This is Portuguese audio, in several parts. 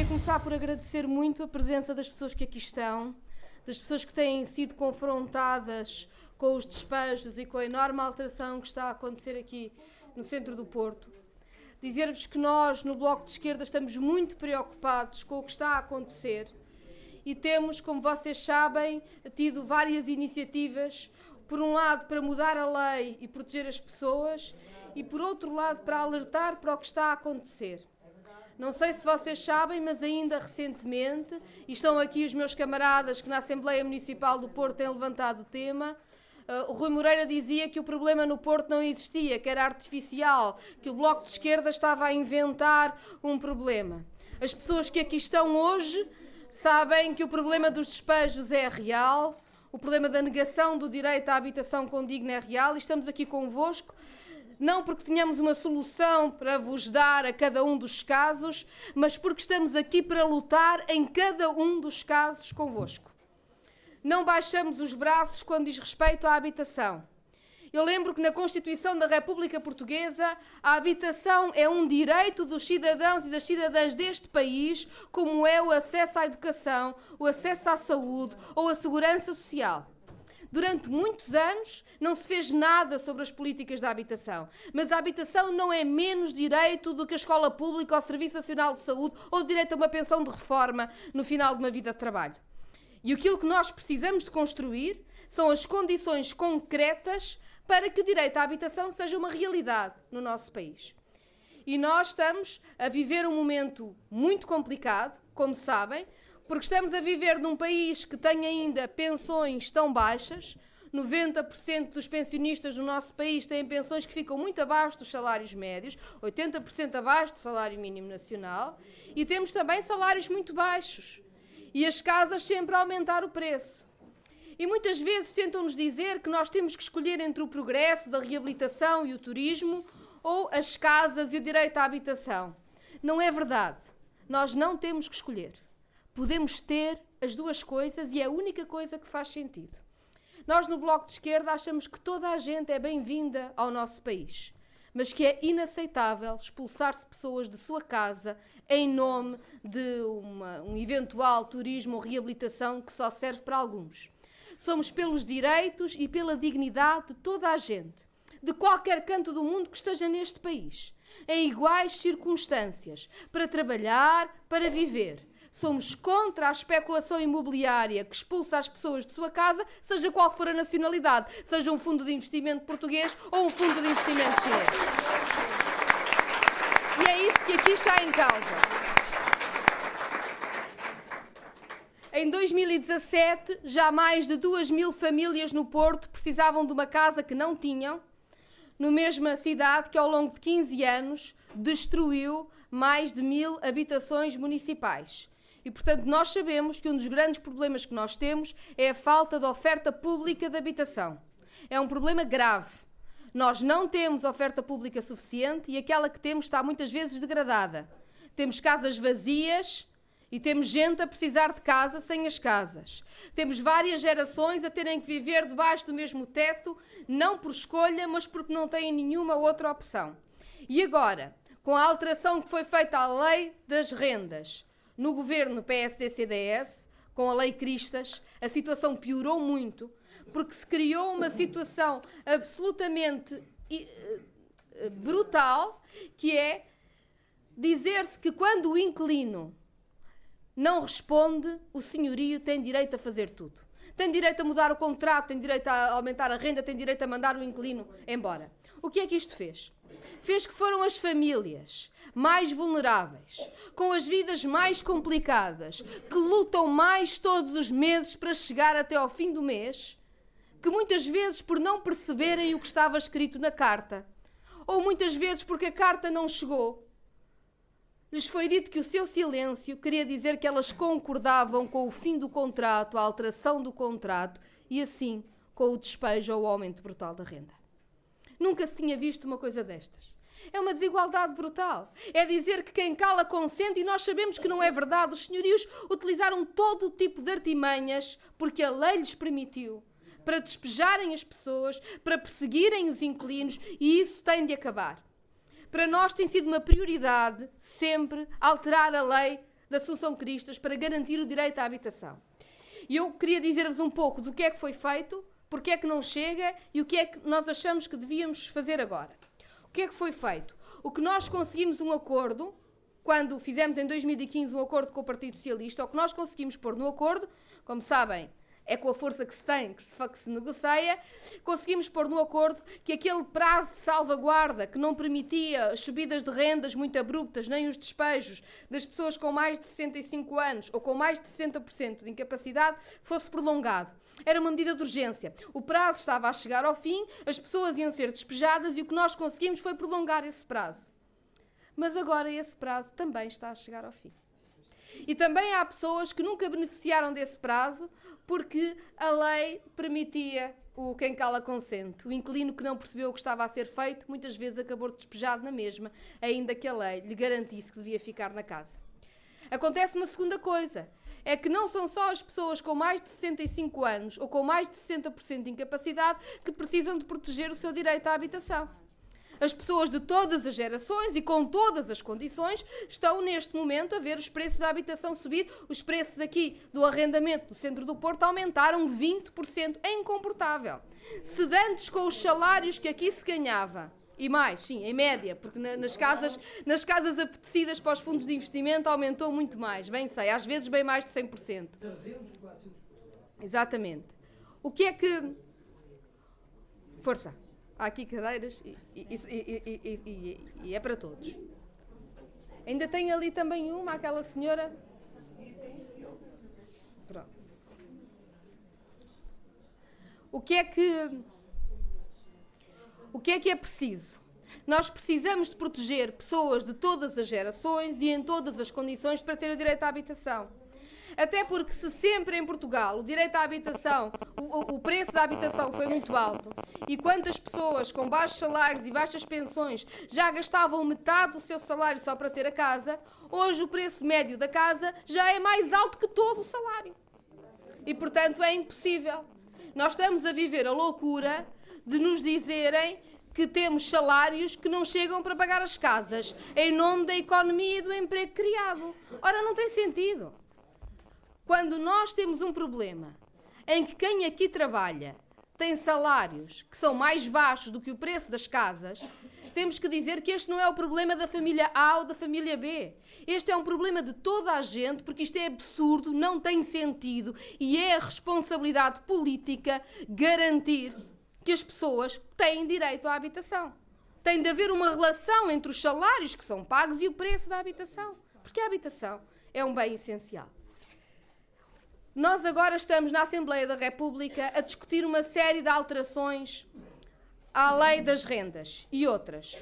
queria começar por agradecer muito a presença das pessoas que aqui estão, das pessoas que têm sido confrontadas com os despejos e com a enorme alteração que está a acontecer aqui no centro do Porto. Dizer-vos que nós, no Bloco de Esquerda, estamos muito preocupados com o que está a acontecer e temos, como vocês sabem, tido várias iniciativas, por um lado para mudar a lei e proteger as pessoas, e por outro lado para alertar para o que está a acontecer. Não sei se vocês sabem, mas ainda recentemente, e estão aqui os meus camaradas que na Assembleia Municipal do Porto têm levantado o tema, uh, o Rui Moreira dizia que o problema no Porto não existia, que era artificial, que o Bloco de Esquerda estava a inventar um problema. As pessoas que aqui estão hoje sabem que o problema dos despejos é real, o problema da negação do direito à habitação condigna é real e estamos aqui convosco não porque tenhamos uma solução para vos dar a cada um dos casos, mas porque estamos aqui para lutar em cada um dos casos convosco. Não baixamos os braços quando diz respeito à habitação. Eu lembro que na Constituição da República Portuguesa a habitação é um direito dos cidadãos e das cidadãs deste país, como é o acesso à educação, o acesso à saúde ou a segurança social. Durante muitos anos não se fez nada sobre as políticas da habitação, mas a habitação não é menos direito do que a escola pública ou o Serviço Nacional de Saúde ou o direito a uma pensão de reforma no final de uma vida de trabalho. E aquilo que nós precisamos de construir são as condições concretas para que o direito à habitação seja uma realidade no nosso país. E nós estamos a viver um momento muito complicado, como sabem, porque estamos a viver num país que tem ainda pensões tão baixas. 90% dos pensionistas no nosso país têm pensões que ficam muito abaixo dos salários médios, 80% abaixo do salário mínimo nacional, e temos também salários muito baixos. E as casas sempre a aumentar o preço. E muitas vezes tentam-nos dizer que nós temos que escolher entre o progresso da reabilitação e o turismo ou as casas e o direito à habitação. Não é verdade. Nós não temos que escolher. Podemos ter as duas coisas e é a única coisa que faz sentido. Nós, no Bloco de Esquerda, achamos que toda a gente é bem-vinda ao nosso país, mas que é inaceitável expulsar-se pessoas de sua casa em nome de uma, um eventual turismo ou reabilitação que só serve para alguns. Somos pelos direitos e pela dignidade de toda a gente, de qualquer canto do mundo que esteja neste país, em iguais circunstâncias, para trabalhar, para viver Somos contra a especulação imobiliária que expulsa as pessoas de sua casa, seja qual for a nacionalidade, seja um fundo de investimento português ou um fundo de investimento chinês. E é isso que aqui está em causa. Em 2017, já mais de 2 mil famílias no Porto precisavam de uma casa que não tinham, no mesma cidade que, ao longo de 15 anos, destruiu mais de mil habitações municipais. E, portanto, nós sabemos que um dos grandes problemas que nós temos é a falta de oferta pública de habitação. É um problema grave. Nós não temos oferta pública suficiente e aquela que temos está muitas vezes degradada. Temos casas vazias e temos gente a precisar de casa sem as casas. Temos várias gerações a terem que viver debaixo do mesmo teto, não por escolha, mas porque não têm nenhuma outra opção. E agora, com a alteração que foi feita à lei das rendas, no governo PSD-CDS, com a Lei Cristas, a situação piorou muito, porque se criou uma situação absolutamente eh, brutal, que é dizer-se que quando o inquilino não responde, o senhorio tem direito a fazer tudo. Tem direito a mudar o contrato, tem direito a aumentar a renda, tem direito a mandar o inquilino embora. O que é que isto fez? Fez que foram as famílias mais vulneráveis, com as vidas mais complicadas, que lutam mais todos os meses para chegar até ao fim do mês, que muitas vezes por não perceberem o que estava escrito na carta, ou muitas vezes porque a carta não chegou, lhes foi dito que o seu silêncio queria dizer que elas concordavam com o fim do contrato, a alteração do contrato e assim com o despejo ou o aumento brutal da renda. Nunca se tinha visto uma coisa destas. É uma desigualdade brutal. É dizer que quem cala consente e nós sabemos que não é verdade. Os senhorios utilizaram todo o tipo de artimanhas porque a lei lhes permitiu para despejarem as pessoas, para perseguirem os inquilinos e isso tem de acabar. Para nós tem sido uma prioridade sempre alterar a lei da Assunção Cristas para garantir o direito à habitação. E eu queria dizer-vos um pouco do que é que foi feito, porque é que não chega e o que é que nós achamos que devíamos fazer agora. O que é que foi feito? O que nós conseguimos um acordo, quando fizemos em 2015 um acordo com o Partido Socialista, o que nós conseguimos pôr no acordo, como sabem, é com a força que se tem que se, que se negocia, conseguimos pôr no acordo que aquele prazo de salvaguarda que não permitia as subidas de rendas muito abruptas, nem os despejos das pessoas com mais de 65 anos ou com mais de 60% de incapacidade, fosse prolongado. Era uma medida de urgência. O prazo estava a chegar ao fim, as pessoas iam ser despejadas e o que nós conseguimos foi prolongar esse prazo. Mas agora esse prazo também está a chegar ao fim. E também há pessoas que nunca beneficiaram desse prazo porque a lei permitia o quem cala consente. O inquilino que não percebeu o que estava a ser feito muitas vezes acabou despejado na mesma, ainda que a lei lhe garantisse que devia ficar na casa. Acontece uma segunda coisa. É que não são só as pessoas com mais de 65 anos ou com mais de 60% de incapacidade que precisam de proteger o seu direito à habitação. As pessoas de todas as gerações e com todas as condições estão neste momento a ver os preços da habitação subir. Os preços aqui do arrendamento no centro do Porto aumentaram 20%. É incomportável. Se dantes com os salários que aqui se ganhava, e mais, sim, em média, porque nas casas, nas casas apetecidas para os fundos de investimento aumentou muito mais, bem sei, às vezes bem mais de 100%. Exatamente. O que é que. Força há aqui cadeiras e, e, e, e, é para todos. Ainda tem ali também uma, aquela senhora. Pronto. O que é que. O que é que é preciso? Nós precisamos de proteger pessoas de todas as gerações e em todas as condições para ter o direito à habitação. Até porque se sempre em Portugal o direito à habitação, o, o preço da habitação foi muito alto e quantas pessoas com baixos salários e baixas pensões já gastavam metade do seu salário só para ter a casa, hoje o preço médio da casa já é mais alto que todo o salário. E portanto é impossível. Nós estamos a viver a loucura de nos dizerem que temos salários que não chegam para pagar as casas, em nome da economia e do emprego criado. Ora, não tem sentido. Quando nós temos um problema em que quem aqui trabalha tem salários que são mais baixos do que o preço das casas, temos que dizer que este não é o problema da família A ou da família B. Este é um problema de toda a gente, porque isto é absurdo, não tem sentido e é a responsabilidade política garantir que as pessoas têm direito à habitação. Tem de haver uma relação entre os salários que são pagos e o preço da habitação, porque a habitação é um bem essencial. Nós agora estamos na Assembleia da República a discutir uma série de alterações à lei das rendas e outras.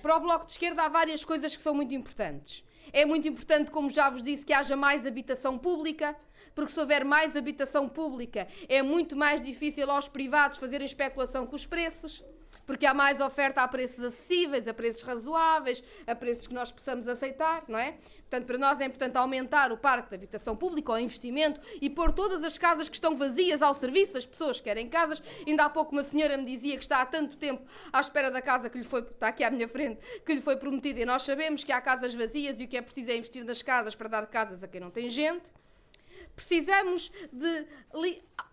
Para o Bloco de Esquerda há várias coisas que são muito importantes. É muito importante, como já vos disse, que haja mais habitação pública, porque se houver mais habitação pública é muito mais difícil aos privados fazerem especulação com os preços porque há mais oferta a preços acessíveis, a preços razoáveis, a preços que nós possamos aceitar, não é? Portanto, para nós é importante aumentar o parque de habitação pública, o investimento e pôr todas as casas que estão vazias ao serviço das pessoas que querem casas. Ainda há pouco uma senhora me dizia que está há tanto tempo à espera da casa que lhe foi, está aqui à minha frente, que lhe foi prometida. E nós sabemos que há casas vazias e o que é preciso é investir nas casas para dar casas a quem não tem gente. Precisamos de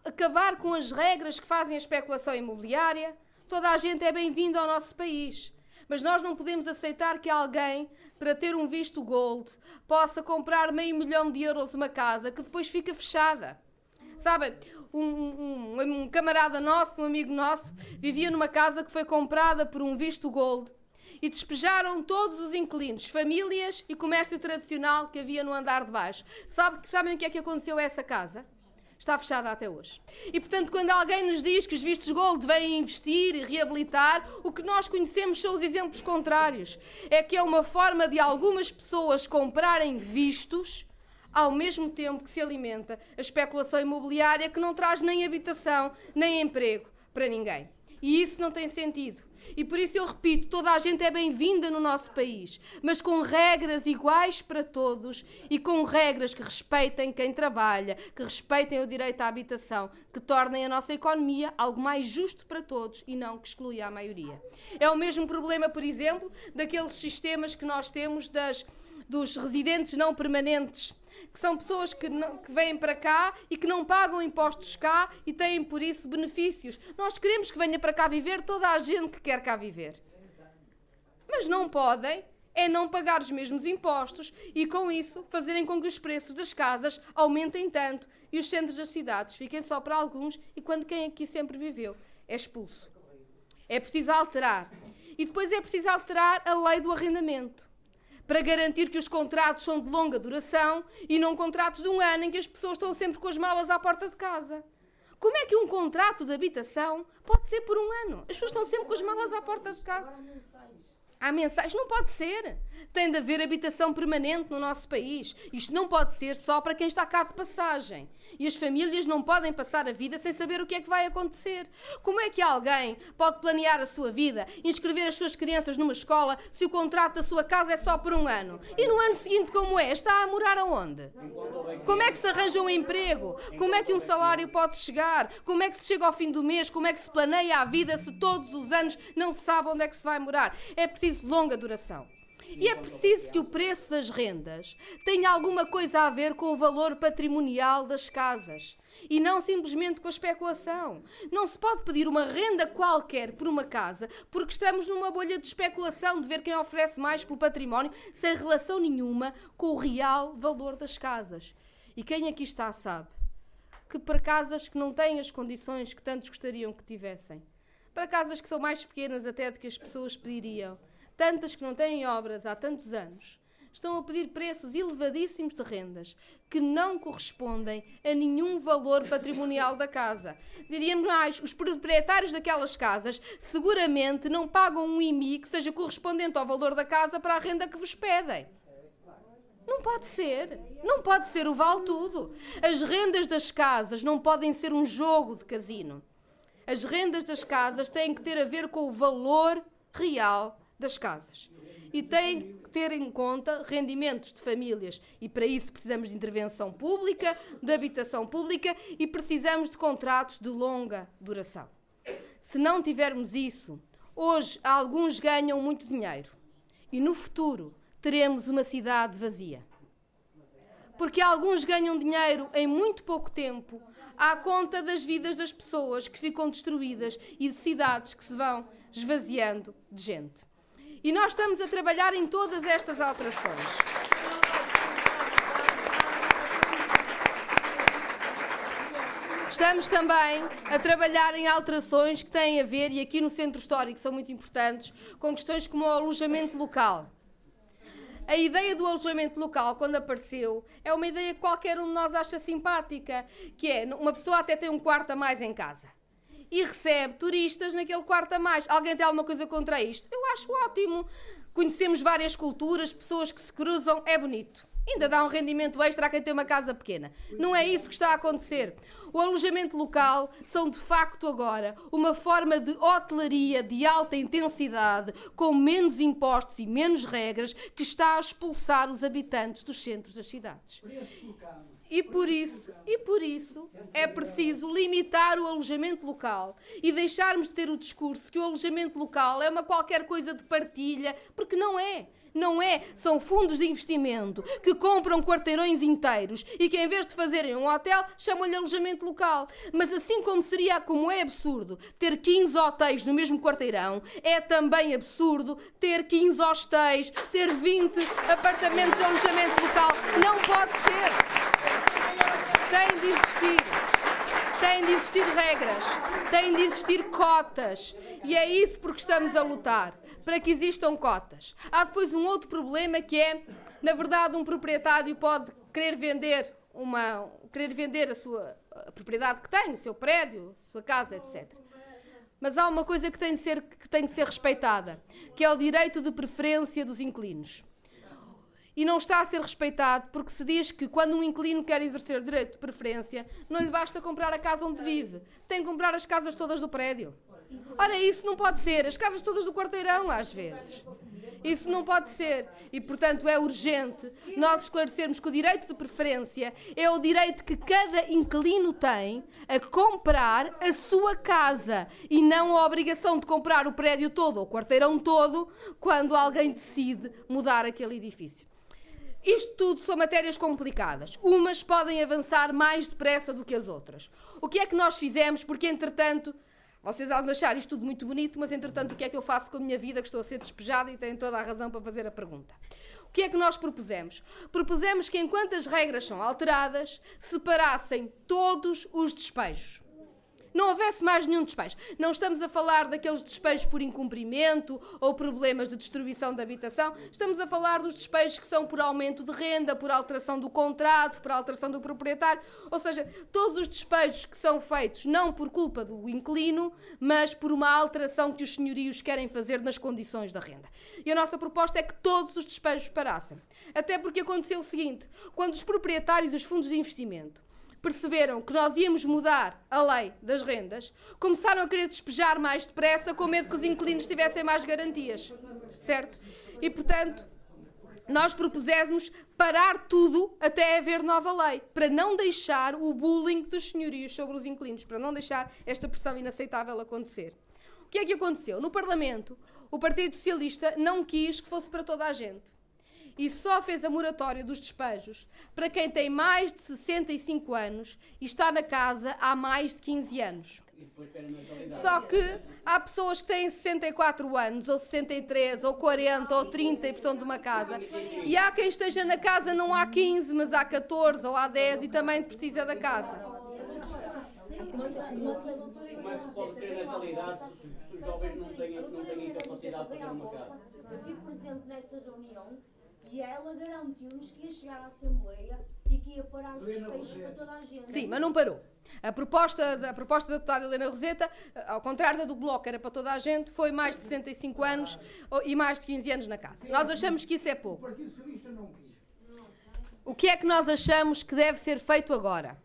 acabar com as regras que fazem a especulação imobiliária. Toda a gente é bem-vindo ao nosso país. Mas nós não podemos aceitar que alguém, para ter um visto gold, possa comprar meio milhão de euros uma casa que depois fica fechada. Sabem, um, um, um, camarada nosso, um amigo nosso, vivia numa casa que foi comprada por um visto gold e despejaram todos os inquilinos, famílias e comércio tradicional que havia no andar de baixo. Sabe, sabem o que é que aconteceu a essa casa? Está fechada até hoje. E portanto, quando alguém nos diz que os vistos gold vêm investir e reabilitar, o que nós conhecemos são os exemplos contrários. É que é uma forma de algumas pessoas comprarem vistos ao mesmo tempo que se alimenta a especulação imobiliária que não traz nem habitação, nem emprego para ninguém. E isso não tem sentido. E por isso eu repito: toda a gente é bem-vinda no nosso país, mas com regras iguais para todos e com regras que respeitem quem trabalha, que respeitem o direito à habitação, que tornem a nossa economia algo mais justo para todos e não que exclua a maioria. É o mesmo problema, por exemplo, daqueles sistemas que nós temos das dos residentes não permanentes, que são pessoas que, não, que vêm para cá e que não pagam impostos cá e têm por isso benefícios. Nós queremos que venha para cá viver toda a gente que quer cá viver. Mas não podem é não pagar os mesmos impostos e, com isso, fazerem com que os preços das casas aumentem tanto e os centros das cidades fiquem só para alguns e quando quem aqui sempre viveu é expulso. É preciso alterar. E depois é preciso alterar a lei do arrendamento para garantir que os contratos são de longa duração e não contratos de um ano em que as pessoas estão sempre com as malas à porta de casa. Como é que um contrato de habitação pode ser por um ano? As pessoas estão sempre com as malas à porta de casa. Há mensagens, não pode ser. Tem de haver habitação permanente no nosso país. Isto não pode ser só para quem está cá de passagem. E as famílias não podem passar a vida sem saber o que é que vai acontecer. Como é que alguém pode planear a sua vida, inscrever as suas crianças numa escola, se o contrato da sua casa é só por um ano? E no ano seguinte, como é? Está a morar aonde? Como é que se arranja um emprego? Como é que um salário pode chegar? Como é que se chega ao fim do mês? Como é que se planeia a vida se todos os anos não se sabe onde é que se vai morar? É preciso longa duração. E é preciso que o preço das rendas tenha alguma coisa a ver com o valor patrimonial das casas e não simplesmente com a especulação. Não se pode pedir uma renda qualquer por uma casa porque estamos numa bolha de especulação de ver quem oferece mais pelo património sem relação nenhuma com o real valor das casas. E quem aqui está sabe que para casas que não têm as condições que tantos gostariam que tivessem, para casas que são mais pequenas até do que as pessoas pediriam, tantas que não têm obras há tantos anos, estão a pedir preços elevadíssimos de rendas que não correspondem a nenhum valor patrimonial da casa. Diríamos mais, os proprietários daquelas casas seguramente não pagam um IMI que seja correspondente ao valor da casa para a renda que vos pedem. Não pode ser. Não pode ser o vale tudo. As rendas das casas não podem ser um jogo de casino. As rendas das casas têm que ter a ver com o valor real das casas. E tem que ter em conta rendimentos de famílias. E para isso precisamos de intervenção pública, de habitação pública e precisamos de contratos de longa duração. Se não tivermos isso, hoje alguns ganham muito dinheiro e no futuro teremos uma cidade vazia. Porque alguns ganham dinheiro em muito pouco tempo à conta das vidas das pessoas que ficam destruídas e de cidades que se vão esvaziando de gente. E nós estamos a trabalhar em todas estas alterações. Estamos também a trabalhar em alterações que têm a ver, e aqui no centro histórico são muito importantes, com questões como o alojamento local. A ideia do alojamento local, quando apareceu, é uma ideia que qualquer um de nós acha simpática, que é uma pessoa até tem um quarto a mais em casa e recebe turistas naquele quarto a mais. Alguém tem alguma coisa contra isto? Eu acho ótimo. Conhecemos várias culturas, pessoas que se cruzam, é bonito. Ainda dá um rendimento extra a quem tem uma casa pequena. Não é isso que está a acontecer. O alojamento local são de facto agora uma forma de hotelaria de alta intensidade, com menos impostos e menos regras, que está a expulsar os habitantes dos centros das cidades. E por isso, e por isso é preciso limitar o alojamento local e deixarmos de ter o discurso que o alojamento local é uma qualquer coisa de partilha, porque não é. Não é, são fundos de investimento que compram quarteirões inteiros e que em vez de fazerem um hotel, chamam-lhe alojamento local. Mas assim como seria, como é absurdo ter 15 hotéis no mesmo quarteirão, é também absurdo ter 15 hostéis, ter 20 apartamentos de alojamento local. Não pode ser. Tem de existir. Tem de existir regras, tem de existir cotas. E é isso porque estamos a lutar, para que existam cotas. Há depois um outro problema que é, na verdade, um proprietário pode querer vender uma, querer vender a sua a propriedade que tem, o seu prédio, a sua casa, etc. Mas há uma coisa que tem, de ser, que tem de ser respeitada, que é o direito de preferência dos inquilinos e não está a ser respeitado porque se diz que quando um inquilino quer exercer direito de preferência, não lhe basta comprar a casa onde vive, tem que comprar as casas todas do prédio. Ora, isso não pode ser, as casas todas do quarteirão, às vezes. Isso não pode ser. E, portanto, é urgente nós esclarecermos que o direito de preferência é o direito que cada inquilino tem a comprar a sua casa e não a obrigação de comprar o prédio todo ou o quarteirão todo quando alguém decide mudar aquele edifício. Isto tudo são matérias complicadas. Umas podem avançar mais depressa do que as outras. O que é que nós fizemos? Porque, entretanto, vocês vão achar isto tudo muito bonito, mas, entretanto, o que é que eu faço com a minha vida que estou a ser despejada e têm toda a razão para fazer a pergunta? O que é que nós propusemos? Propusemos que, enquanto as regras são alteradas, separassem todos os despejos não houvesse mais nenhum despejo. Não estamos a falar daqueles despejos por incumprimento ou problemas de destruição da habitação, estamos a falar dos despejos que são por aumento de renda, por alteração do contrato, por alteração do proprietário, ou seja, todos os despejos que são feitos não por culpa do inquilino, mas por uma alteração que os senhorios querem fazer nas condições da renda. E a nossa proposta é que todos os despejos parassem. Até porque aconteceu o seguinte: quando os proprietários dos fundos de investimento perceberam que nós íamos mudar a lei das rendas, começaram a querer despejar mais depressa com medo que os inquilinos tivessem mais garantias. Certo? E, portanto, nós propusemos parar tudo até haver nova lei, para não deixar o bullying dos senhorios sobre os inquilinos, para não deixar esta pressão inaceitável acontecer. O que é que aconteceu? No Parlamento, o Partido Socialista não quis que fosse para toda a gente e só fez a moratória dos despejos para quem tem mais de 65 anos e está na casa há mais de 15 anos. Só que há pessoas que têm 64 anos, ou 63, ou 40, ou 30 e precisam de uma casa. E há quem esteja na casa não há 15, mas há 14 ou há 10 e também precisa da casa. Como é que pode ter natalidade se os jovens não têm, não têm capacidade para ter uma casa? Eu estive presente nessa reunião e ela garantiu-nos que ia chegar à Assembleia e que ia parar os despejos para toda a gente. Sim, mas não parou. A proposta, da, a proposta da deputada Helena Roseta, ao contrário da do Bloco, era para toda a gente, foi mais de 65 anos e mais de 15 anos na casa. Nós achamos que isso é pouco. O Partido Socialista não quis. O que é que nós achamos que deve ser feito agora?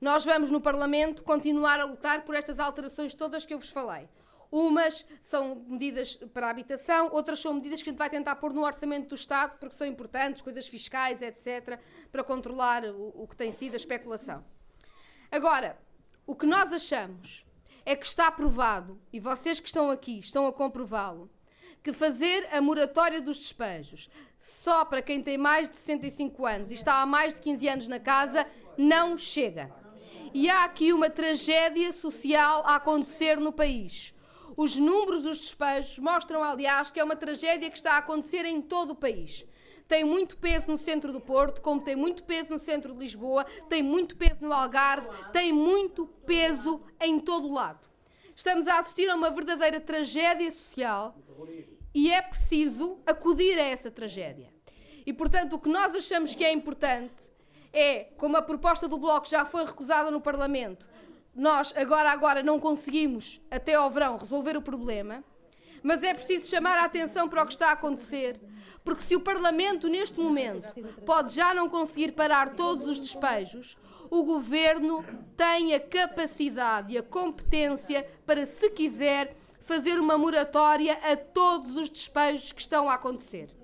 Nós vamos no Parlamento continuar a lutar por estas alterações todas que eu vos falei. Umas são medidas para a habitação, outras são medidas que a gente vai tentar pôr no orçamento do Estado, porque são importantes, coisas fiscais, etc., para controlar o, o que tem sido a especulação. Agora, o que nós achamos é que está provado, e vocês que estão aqui estão a comprová-lo, que fazer a moratória dos despejos só para quem tem mais de 65 anos e está há mais de 15 anos na casa não chega. E há aqui uma tragédia social a acontecer no país. Os números dos despejos mostram, aliás, que é uma tragédia que está a acontecer em todo o país. Tem muito peso no centro do Porto, como tem muito peso no centro de Lisboa, tem muito peso no Algarve, tem muito peso em todo o lado. Estamos a assistir a uma verdadeira tragédia social e é preciso acudir a essa tragédia. E, portanto, o que nós achamos que é importante é, como a proposta do Bloco já foi recusada no Parlamento, nós agora agora não conseguimos até ao verão resolver o problema, mas é preciso chamar a atenção para o que está a acontecer, porque se o Parlamento neste momento pode já não conseguir parar todos os despejos, o governo tem a capacidade e a competência para, se quiser, fazer uma moratória a todos os despejos que estão a acontecer.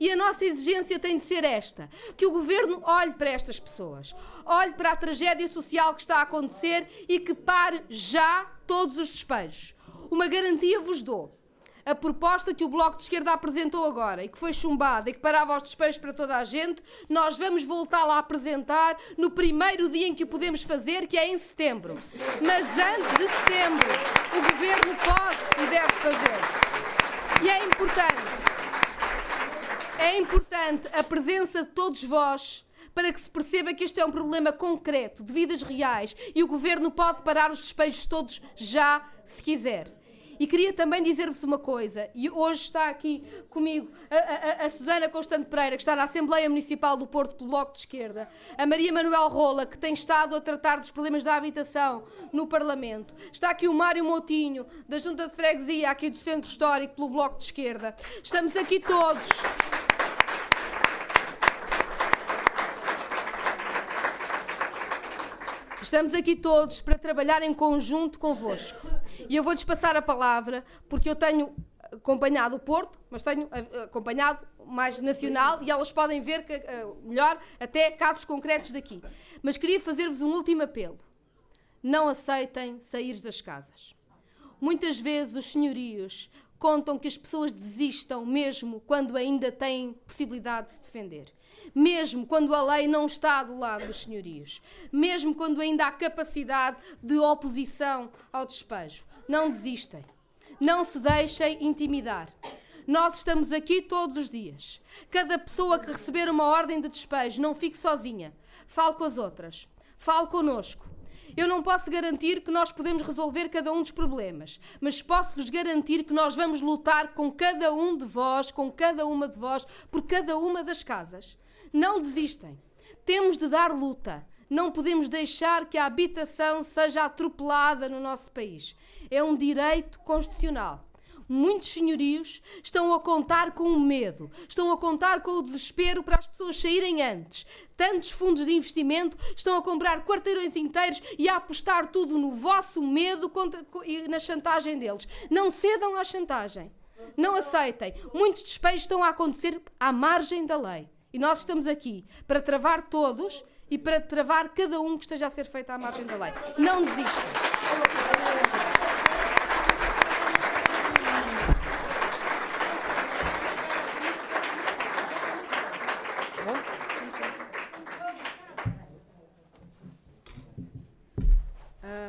E a nossa exigência tem de ser esta: que o governo olhe para estas pessoas, olhe para a tragédia social que está a acontecer e que pare já todos os despejos. Uma garantia vos dou. A proposta que o Bloco de Esquerda apresentou agora e que foi chumbada e que parava os despejos para toda a gente, nós vamos voltá-la a apresentar no primeiro dia em que o podemos fazer, que é em setembro. Mas antes de setembro, o governo pode e deve fazer. E é importante é importante a presença de todos vós para que se perceba que este é um problema concreto, de vidas reais, e o governo pode parar os despejos todos já, se quiser. E queria também dizer-vos uma coisa, e hoje está aqui comigo a, a, a, Susana Constante Pereira, que está na Assembleia Municipal do Porto pelo Bloco de Esquerda, a Maria Manuel Rola, que tem estado a tratar dos problemas da habitação no Parlamento, está aqui o Mário Moutinho, da Junta de Freguesia, aqui do Centro Histórico pelo Bloco de Esquerda. Estamos aqui todos. Estamos aqui todos para trabalhar em conjunto convosco. E eu vou-lhes passar a palavra, porque eu tenho acompanhado o Porto, mas tenho eh, acompanhado mais nacional e elas podem ver que, eh, melhor até casos concretos daqui. Mas queria fazer-vos um último apelo. Não aceitem sair das casas. Muitas vezes os senhorios contam que as pessoas desistam mesmo quando ainda têm possibilidade de se defender. Mesmo quando a lei não está do lado dos senhorios. Mesmo quando ainda há capacidade de oposição ao despejo. Não desistem. Não se deixem intimidar. Nós estamos aqui todos os dias. Cada pessoa que receber uma ordem de despejo, não fique sozinha. Fale com as outras. Fale connosco. Eu não posso garantir que nós podemos resolver cada um dos problemas, mas posso-vos garantir que nós vamos lutar com cada um de vós, com cada uma de vós, por cada uma das casas. Não desistem. Temos de dar luta. Não podemos deixar que a habitação seja atropelada no nosso país. É um direito constitucional muitos senhorios estão a contar com o medo, estão a contar com o desespero para as pessoas saírem antes. Tantos fundos de investimento estão a comprar quarteirões inteiros e a apostar tudo no vosso medo e na chantagem deles. Não cedam à chantagem. Não aceitem. Muitos despejos estão a acontecer à margem da lei. E nós estamos aqui para travar todos e para travar cada um que esteja a ser feito à margem da lei. Não desistam.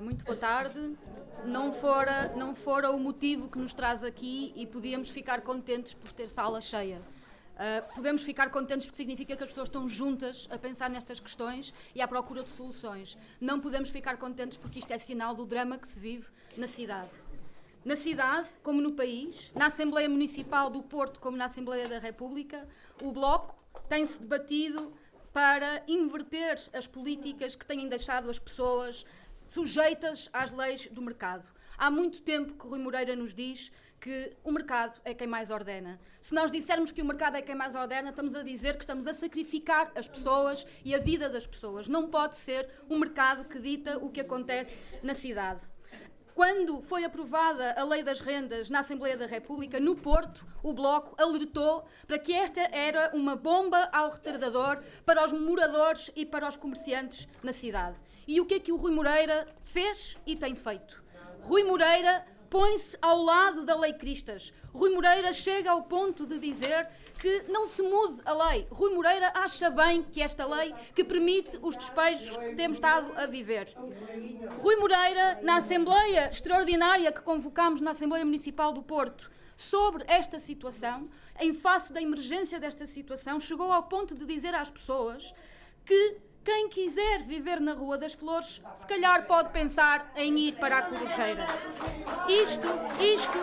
muito boa tarde. Não fora, não fora o motivo que nos traz aqui e podíamos ficar contentes por ter sala cheia. Uh, podemos ficar contentes porque significa que as pessoas estão juntas a pensar nestas questões e à procura de soluções. Não podemos ficar contentes porque isto é sinal do drama que se vive na cidade. Na cidade, como no país, na Assembleia Municipal do Porto, como na Assembleia da República, o Bloco tem-se debatido para inverter as políticas que têm deixado as pessoas sujeitas às leis do mercado. Há muito tempo que Rui Moreira nos diz que o mercado é quem mais ordena. Se nós dissermos que o mercado é quem mais ordena, estamos a dizer que estamos a sacrificar as pessoas e a vida das pessoas. Não pode ser o mercado que dita o que acontece na cidade. Quando foi aprovada a Lei das Rendas na Assembleia da República, no Porto, o Bloco alertou para que esta era uma bomba ao retardador para os moradores e para os comerciantes na cidade. E o que é que o Rui Moreira fez e tem feito? Rui Moreira põe-se ao lado da lei Cristas. Rui Moreira chega ao ponto de dizer que não se mude a lei. Rui Moreira acha bem que esta lei que permite os despejos que temos estado a viver. Rui Moreira, na Assembleia Extraordinária que convocámos na Assembleia Municipal do Porto, sobre esta situação, em face da emergência desta situação, chegou ao ponto de dizer às pessoas que quem quiser viver na Rua das Flores, se calhar pode pensar em ir para a Corujeira. Isto, isto,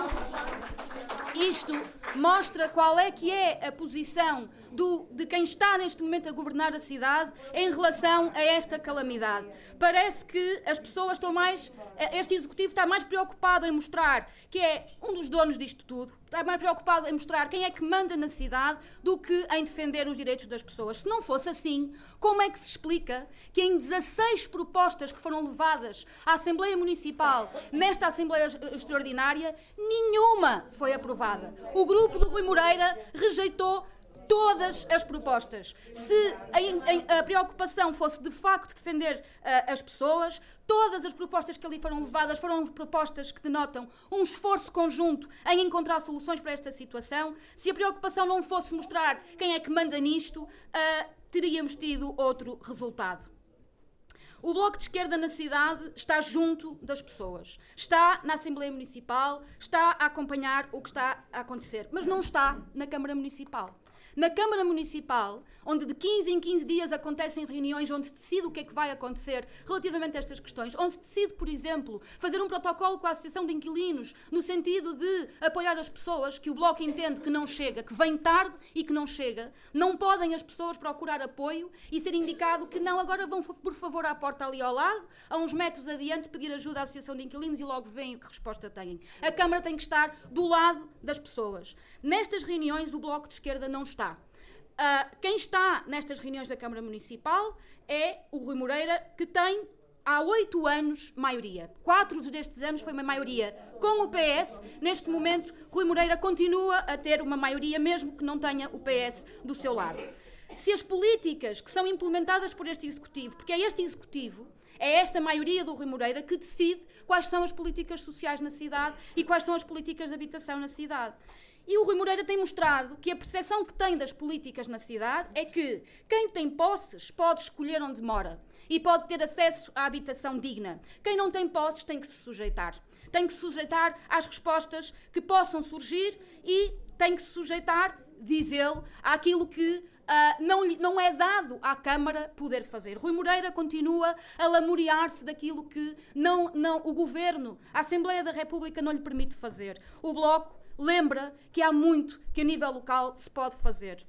isto mostra qual é que é a posição do, de quem está neste momento a governar a cidade em relação a esta calamidade. Parece que as pessoas estão mais, este executivo está mais preocupado em mostrar que é um dos donos disto tudo, está mais preocupado em mostrar quem é que manda na cidade do que em defender os direitos das pessoas. Se não fosse assim, como é que se explica que em 16 propostas que foram levadas à Assembleia Municipal, nesta Assembleia Extraordinária, nenhuma foi aprovada? O grupo do Rui Moreira rejeitou todas as propostas. Se a, a, preocupação fosse de facto defender uh, as pessoas, todas as propostas que ali foram levadas foram propostas que denotam um esforço conjunto em encontrar soluções para esta situação. Se a preocupação não fosse mostrar quem é que manda nisto, uh, teríamos tido outro resultado. O Bloco de Esquerda na cidade está junto das pessoas. Está na Assembleia Municipal, está a acompanhar o que está a acontecer, mas não está na Câmara Municipal. Na Câmara Municipal, onde de 15 em 15 dias acontecem reuniões onde se decide o que é que vai acontecer relativamente a estas questões, onde se decide, por exemplo, fazer um protocolo com a Associação de Inquilinos no sentido de apoiar as pessoas que o Bloco entende que não chega, que vem tarde e que não chega, não podem as pessoas procurar apoio e ser indicado que não, agora vão, por favor, à porta ali ao lado, a uns metros adiante, pedir ajuda à Associação de Inquilinos e logo veem que resposta têm. A Câmara tem que estar do lado das pessoas. Nestas reuniões, o Bloco de Esquerda não está. Uh, quem está nestas reuniões da Câmara Municipal é o Rui Moreira, que tem há oito anos maioria. Quatro destes anos foi uma maioria com o PS. Neste momento, Rui Moreira continua a ter uma maioria, mesmo que não tenha o PS do seu lado. Se as políticas que são implementadas por este Executivo, porque é este Executivo É esta maioria do Rui Moreira que decide quais são as políticas sociais na cidade e quais são as políticas de habitação na cidade. E o Rui Moreira tem mostrado que a percepção que tem das políticas na cidade é que quem tem posses pode escolher onde mora e pode ter acesso à habitação digna. Quem não tem posses tem que se sujeitar. Tem que se sujeitar às respostas que possam surgir e tem que se sujeitar, diz ele, àquilo que Uh, não, não, é dado à Câmara poder fazer. Rui Moreira continua a lamuriar-se daquilo que não, não, o Governo, a Assembleia da República não lhe permite fazer. O Bloco lembra que há muito que a nível local se pode fazer.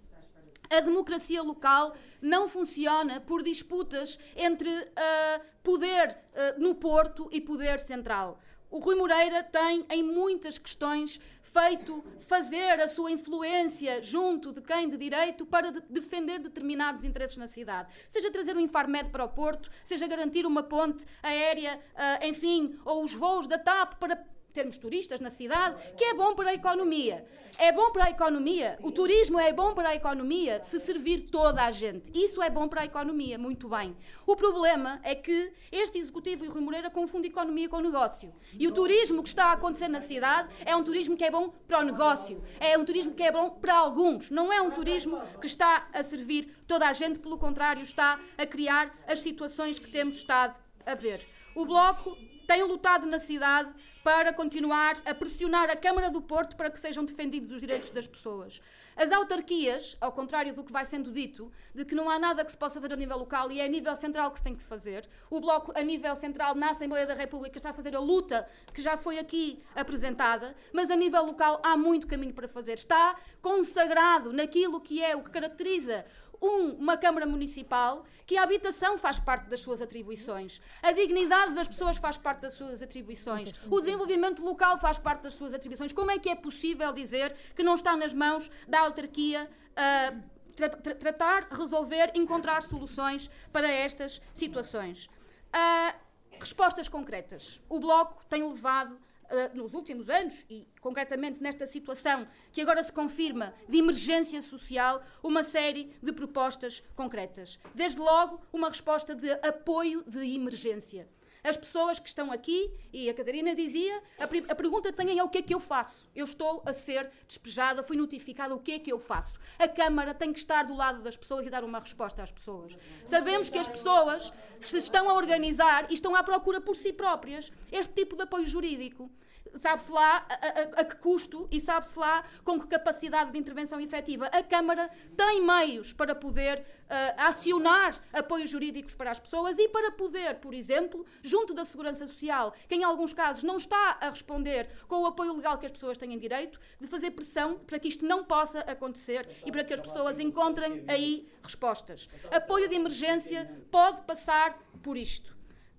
A democracia local não funciona por disputas entre uh, poder uh, no Porto e poder central. O Rui Moreira tem, em muitas questões, feito fazer a sua influência junto de quem de direito para de defender determinados interesses na cidade. Seja trazer um Infarmed para o Porto, seja garantir uma ponte aérea, uh, enfim, ou os voos da TAP para termos turistas na cidade, que é bom para a economia. É bom para a economia. O turismo é bom para a economia se servir toda a gente. Isso é bom para a economia, muito bem. O problema é que este executivo e Rui Moreira confundem economia com negócio. E o turismo que está a acontecer na cidade é um turismo que é bom para o negócio. É um turismo que é bom para alguns. Não é um turismo que está a servir toda a gente, pelo contrário, está a criar as situações que temos estado a ver. O Bloco tem lutado na cidade para continuar a pressionar a Câmara do Porto para que sejam defendidos os direitos das pessoas. As autarquias, ao contrário do que vai sendo dito, de que não há nada que se possa ver a nível local e é a nível central que se tem que fazer, o Bloco, a nível central, na Assembleia da República, está a fazer a luta que já foi aqui apresentada, mas a nível local há muito caminho para fazer. Está consagrado naquilo que é o que caracteriza um, uma Câmara Municipal, que a habitação faz parte das suas atribuições, a dignidade das pessoas faz parte das suas atribuições, o desenvolvimento local faz parte das suas atribuições. Como é que é possível dizer que não está nas mãos da autarquia uh, tra tra tratar, resolver, encontrar soluções para estas situações? Uh, respostas concretas. O Bloco tem levado Uh, nos últimos anos, e concretamente nesta situação que agora se confirma de emergência social, uma série de propostas concretas. Desde logo, uma resposta de apoio de emergência. As pessoas que estão aqui, e a Catarina dizia, a, a, pergunta que têm é o que é que eu faço? Eu estou a ser despejada, fui notificada, o que é que eu faço? A Câmara tem que estar do lado das pessoas e dar uma resposta às pessoas. Sabemos que as pessoas se estão a organizar e estão à procura por si próprias este tipo de apoio jurídico sabe-se lá a, a, a, que custo e sabe-se lá com que capacidade de intervenção efetiva. A Câmara tem meios para poder uh, acionar apoios jurídicos para as pessoas e para poder, por exemplo, junto da Segurança Social, que em alguns casos não está a responder com o apoio legal que as pessoas têm direito, de fazer pressão para que isto não possa acontecer e para que as pessoas encontrem aí respostas. Apoio de emergência pode passar por isto.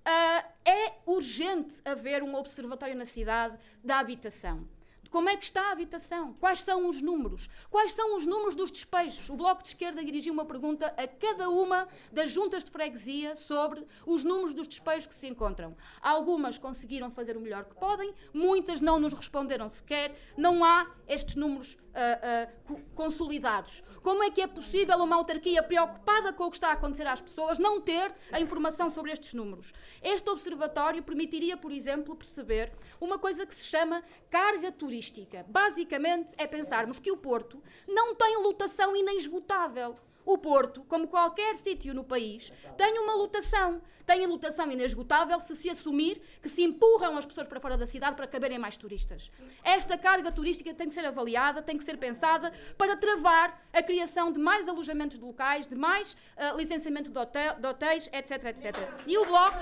Uh, é urgente haver um observatório na cidade da habitação. Como é que está a habitação? Quais são os números? Quais são os números dos despejos? O Bloco de Esquerda dirigiu uma pergunta a cada uma das juntas de freguesia sobre os números dos despejos que se encontram. Algumas conseguiram fazer o melhor que podem, muitas não nos responderam sequer. Não há estes números uh, consolidados. Como é que é possível uma autarquia preocupada com o que está a acontecer às pessoas não ter a informação sobre estes números? Este observatório permitiria, por exemplo, perceber uma coisa que se chama carga turística. Basicamente é pensarmos que o Porto não tem lotação inesgotável. O Porto, como qualquer sítio no país, tem uma lotação. Tem a lotação inesgotável se se assumir que se empurram as pessoas para fora da cidade para caberem mais turistas. Esta carga turística tem que ser avaliada, tem que ser pensada para travar a criação de mais alojamentos de locais, de mais uh, licenciamento de, hotel, de hotéis, etc, etc. E o Bloco...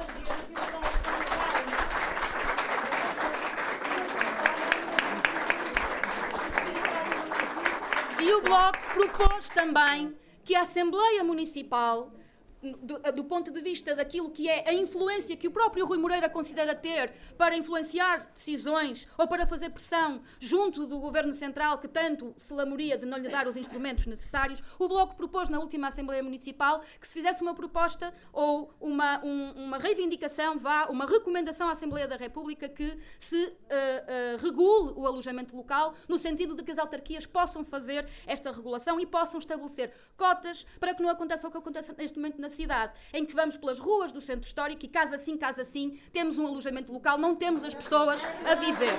E o Bloco propôs também que a Assembleia Municipal do, do, ponto de vista daquilo que é a influência que o próprio Rui Moreira considera ter para influenciar decisões ou para fazer pressão junto do Governo Central, que tanto se lamoria de não lhe dar os instrumentos necessários, o Bloco propôs na última Assembleia Municipal que se fizesse uma proposta ou uma, um, uma reivindicação, vá, uma recomendação à Assembleia da República que se uh, uh, regule o alojamento local, no sentido de que as autarquias possam fazer esta regulação e possam estabelecer cotas para que não aconteça o que acontece neste momento na cidade, em que vamos pelas ruas do centro histórico e casa sim, casa sim, temos um alojamento local, não temos as pessoas a viver.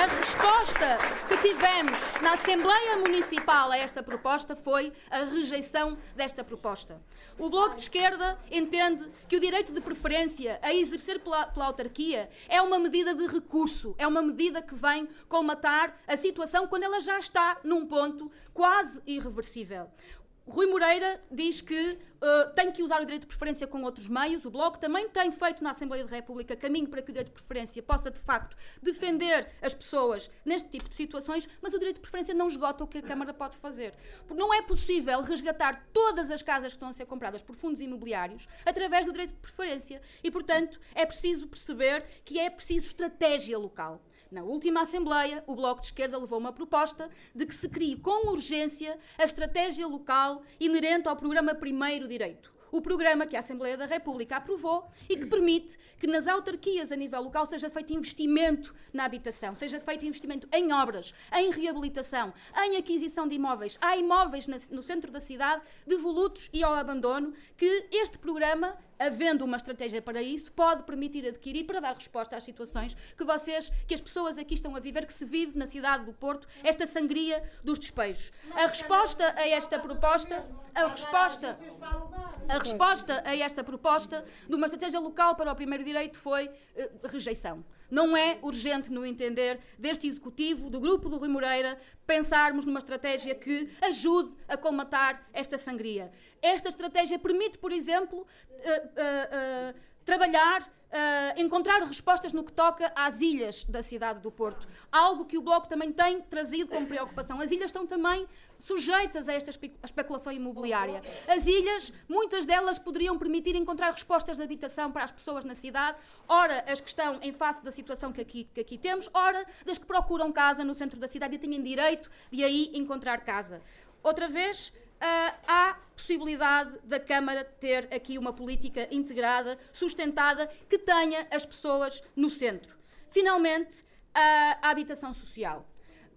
A resposta que tivemos na Assembleia Municipal a esta proposta foi a rejeição desta proposta. O Bloco de Esquerda entende que o direito de preferência a exercer pela, pela autarquia é uma medida de recurso, é uma medida que vem colmatar a situação quando ela já está num ponto quase irreversível. Rui Moreira diz que uh, tem que usar o direito de preferência com outros meios. O Bloco também tem feito na Assembleia da República caminho para que o direito de preferência possa, de facto, defender as pessoas neste tipo de situações, mas o direito de preferência não esgota o que a Câmara pode fazer. Porque não é possível resgatar todas as casas que estão a ser compradas por fundos imobiliários através do direito de preferência. E, portanto, é preciso perceber que é preciso estratégia local. Na última Assembleia, o Bloco de Esquerda levou uma proposta de que se crie com urgência a estratégia local inerente ao programa Primeiro Direito. O programa que a Assembleia da República aprovou e que permite que nas autarquias a nível local seja feito investimento na habitação, seja feito investimento em obras, em reabilitação, em aquisição de imóveis. Há imóveis no centro da cidade devolutos e ao abandono que este programa havendo uma estratégia para isso, pode permitir adquirir para dar resposta às situações que vocês, que as pessoas aqui estão a viver, que se vive na cidade do Porto, esta sangria dos despejos. A resposta a esta proposta, a resposta a resposta a esta proposta de uma estratégia local para o primeiro direito foi uh, rejeição. Não é urgente, no entender deste Executivo, do grupo do Rui Moreira, pensarmos numa estratégia que ajude a colmatar esta sangria. Esta estratégia permite, por exemplo, uh, uh, trabalhar Uh, encontrar respostas no que toca às ilhas da cidade do Porto. Algo que o Bloco também tem trazido como preocupação. As ilhas estão também sujeitas a esta especulação imobiliária. As ilhas, muitas delas poderiam permitir encontrar respostas de habitação para as pessoas na cidade, ora as que estão em face da situação que aqui, que aqui temos, ora das que procuram casa no centro da cidade e têm direito de aí encontrar casa. Outra vez, uh, há possibilidade da Câmara ter aqui uma política integrada, sustentada, que tenha as pessoas no centro. Finalmente, a habitação social.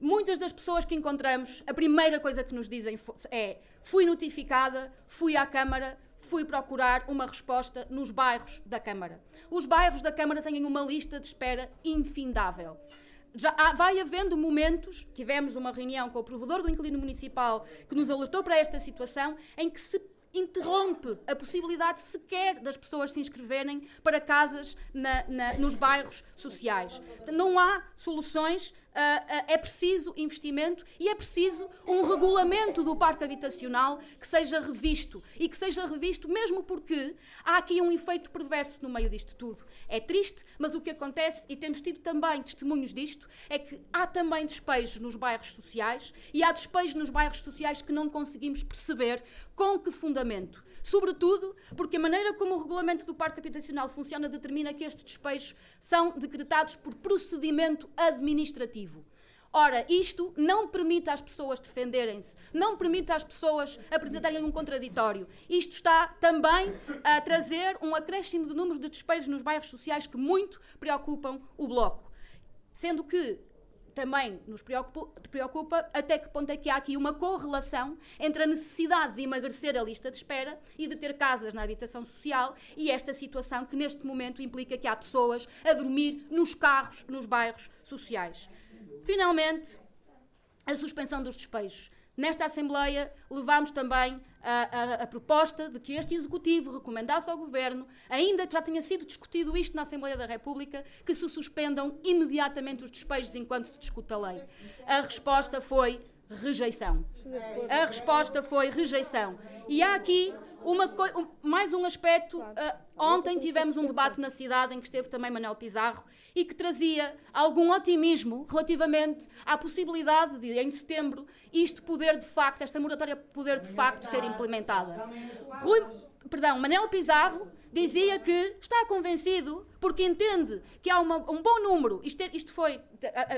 Muitas das pessoas que encontramos, a primeira coisa que nos dizem é: fui notificada, fui à Câmara, fui procurar uma resposta nos bairros da Câmara. Os bairros da Câmara têm uma lista de espera infindável já há, vai havendo momentos, tivemos uma reunião com o provedor do inquilino municipal que nos alertou para esta situação, em que se interrompe a possibilidade sequer das pessoas se inscreverem para casas na, na, nos bairros sociais. Não há soluções é preciso investimento e é preciso um regulamento do parque habitacional que seja revisto e que seja revisto mesmo porque há aqui um efeito perverso no meio disto tudo. É triste, mas o que acontece, e temos tido também testemunhos disto, é que há também despejos nos bairros sociais e há despejos nos bairros sociais que não conseguimos perceber com que fundamento. Sobretudo porque a maneira como o regulamento do parque habitacional funciona determina que estes despejos são decretados por procedimento administrativo. Ora, isto não permite às pessoas defenderem-se, não permite às pessoas apresentarem um contraditório. Isto está também a trazer um acréscimo de números de despejos nos bairros sociais que muito preocupam o Bloco. Sendo que também nos preocupa, preocupa até que ponto é que há aqui uma correlação entre a necessidade de emagrecer a lista de espera e de ter casas na habitação social e esta situação que neste momento implica que há pessoas a dormir nos carros nos bairros sociais. Finalmente, a suspensão dos despejos. Nesta Assembleia, levámos também a, a, a, proposta de que este Executivo recomendasse ao Governo, ainda que já tenha sido discutido isto na Assembleia da República, que se suspendam imediatamente os despejos enquanto se discute a lei. A resposta foi rejeição. A resposta foi rejeição. E há aqui uma, mais um aspecto. Uh, ontem tivemos um debate na cidade em que esteve também Manuel Pizarro e que trazia algum otimismo relativamente à possibilidade de, em setembro, isto poder de facto, esta moratória poder de facto ser implementada. Rui, perdão, Manuel Pizarro dizia que está convencido porque entende que há uma, um bom número, isto, é, isto foi,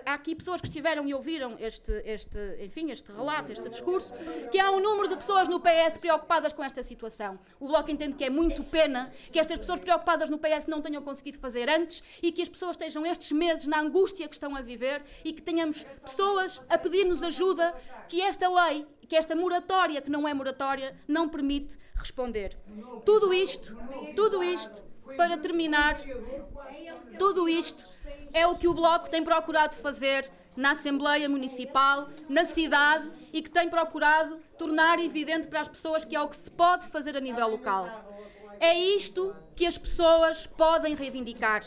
há aqui pessoas que estiveram e ouviram este, este, enfim, este relato, este discurso, que há um número de pessoas no PS preocupadas com esta situação. O Bloco entende que é muito pena que esta estas pessoas preocupadas no PS não tenham conseguido fazer antes e que as pessoas estejam estes meses na angústia que estão a viver e que tenhamos pessoas a pedir-nos ajuda que esta lei, que esta moratória, que não é moratória, não permite responder. Tudo isto, tudo isto, para terminar, tudo isto é o que o Bloco tem procurado fazer na Assembleia Municipal, na cidade e que tem procurado tornar evidente para as pessoas que é o que se pode fazer a nível local. É isto que as pessoas podem reivindicar.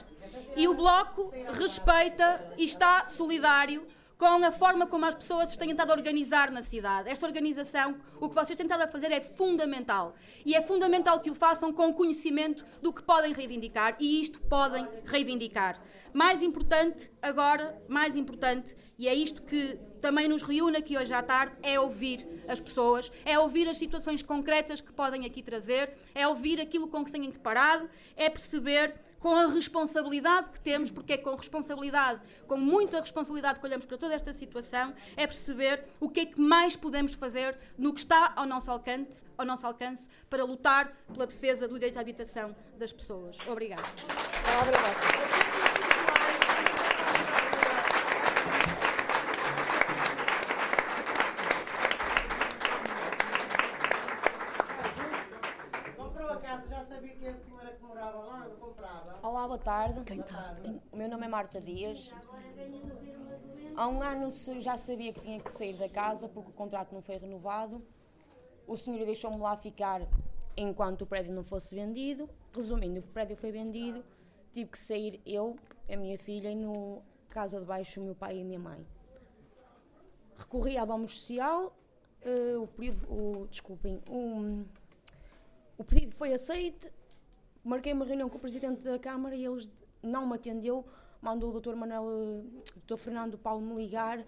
E o Bloco respeita e está solidário com a forma como as pessoas se têm tentado organizar na cidade. Esta organização, o que vocês têm a fazer é fundamental. E é fundamental que o façam com conhecimento do que podem reivindicar. E isto podem reivindicar. Mais importante, agora, mais importante, e é isto que também nos reúne aqui hoje à tarde, é ouvir as pessoas, é ouvir as situações concretas que podem aqui trazer, é ouvir aquilo com que se têm deparado, é perceber com a responsabilidade que temos, porque é com responsabilidade, com muita responsabilidade que olhamos para toda esta situação, é perceber o que é que mais podemos fazer no que está ao nosso alcance, ao nosso alcance para lutar pela defesa do direito à habitação das pessoas. Obrigada. Comprou Olá, boa tarde. O meu nome é Marta Dias. Há um ano já sabia que tinha que sair da casa porque o contrato não foi renovado. O senhor deixou-me lá ficar enquanto o prédio não fosse vendido. Resumindo, o prédio foi vendido, tive que sair eu, a minha filha e no casa de baixo o meu pai e a minha mãe. Recorri à Domus Social, eh, o período, o, desculpem, o, o pedido foi aceito, marquei uma reunião com o presidente da Câmara e eles não me atendeu, mandou o Dr. Manuel, Dr. Fernando Paulo me ligar,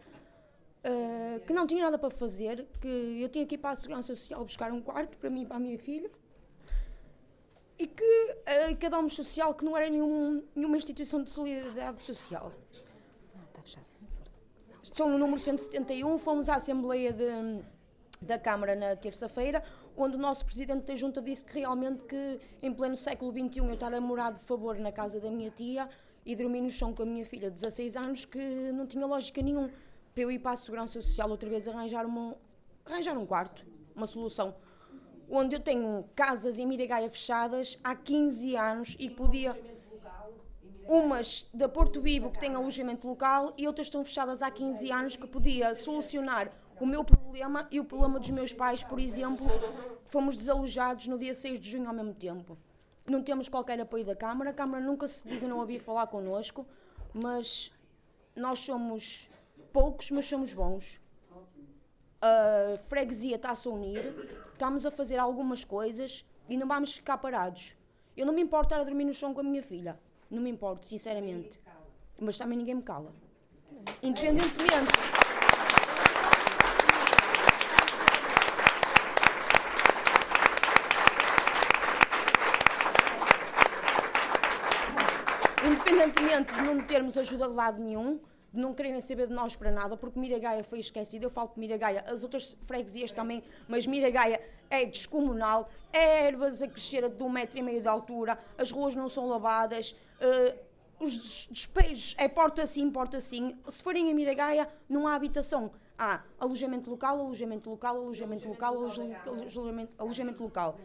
eh, que não tinha nada para fazer, que eu tinha que ir para a Segurança Social buscar um quarto para mim e para a minha filha, e que eh, cada um social que não era nenhum, nenhuma instituição de solidariedade social. Estou no número 171, fomos à Assembleia de, da Câmara na terça-feira, onde o nosso Presidente da Junta disse que realmente que em pleno século XXI eu estar a morar de favor na casa da minha tia e dormir no chão com a minha filha de 16 anos, que não tinha lógica nenhuma para eu ir para a Segurança Social outra vez arranjar, uma, arranjar um quarto, uma solução. Onde eu tenho casas em Miragaia fechadas há 15 anos e podia umas da Porto Vivo que têm alojamento local e outras estão fechadas há 15 anos que podia solucionar o meu problema e o problema dos meus pais, por exemplo, fomos desalojados no dia 6 de junho ao mesmo tempo. Não temos qualquer apoio da Câmara, a Câmara nunca se dignou a vir falar connosco, mas nós somos poucos, mas somos bons. A freguesia está-se a unir, estamos a fazer algumas coisas e não vamos ficar parados. Eu não me importo estar a dormir no chão com a minha filha, não me importo, sinceramente. Mas também ninguém me cala. Independentemente. Independentemente de não termos ajuda de lado nenhum, de não quererem saber de nós para nada, porque Miragaia foi esquecida. Eu falo que Miragaia, as outras freguesias também, mas Miragaia é descomunal, é ervas a crescer de um metro e meio de altura, as ruas não são lavadas, eh, os despejos é porta sim, porta sim. Se forem a Miragaia, não há habitação. Há alojamento local, alojamento local, alojamento local, alojamento, alojamento local.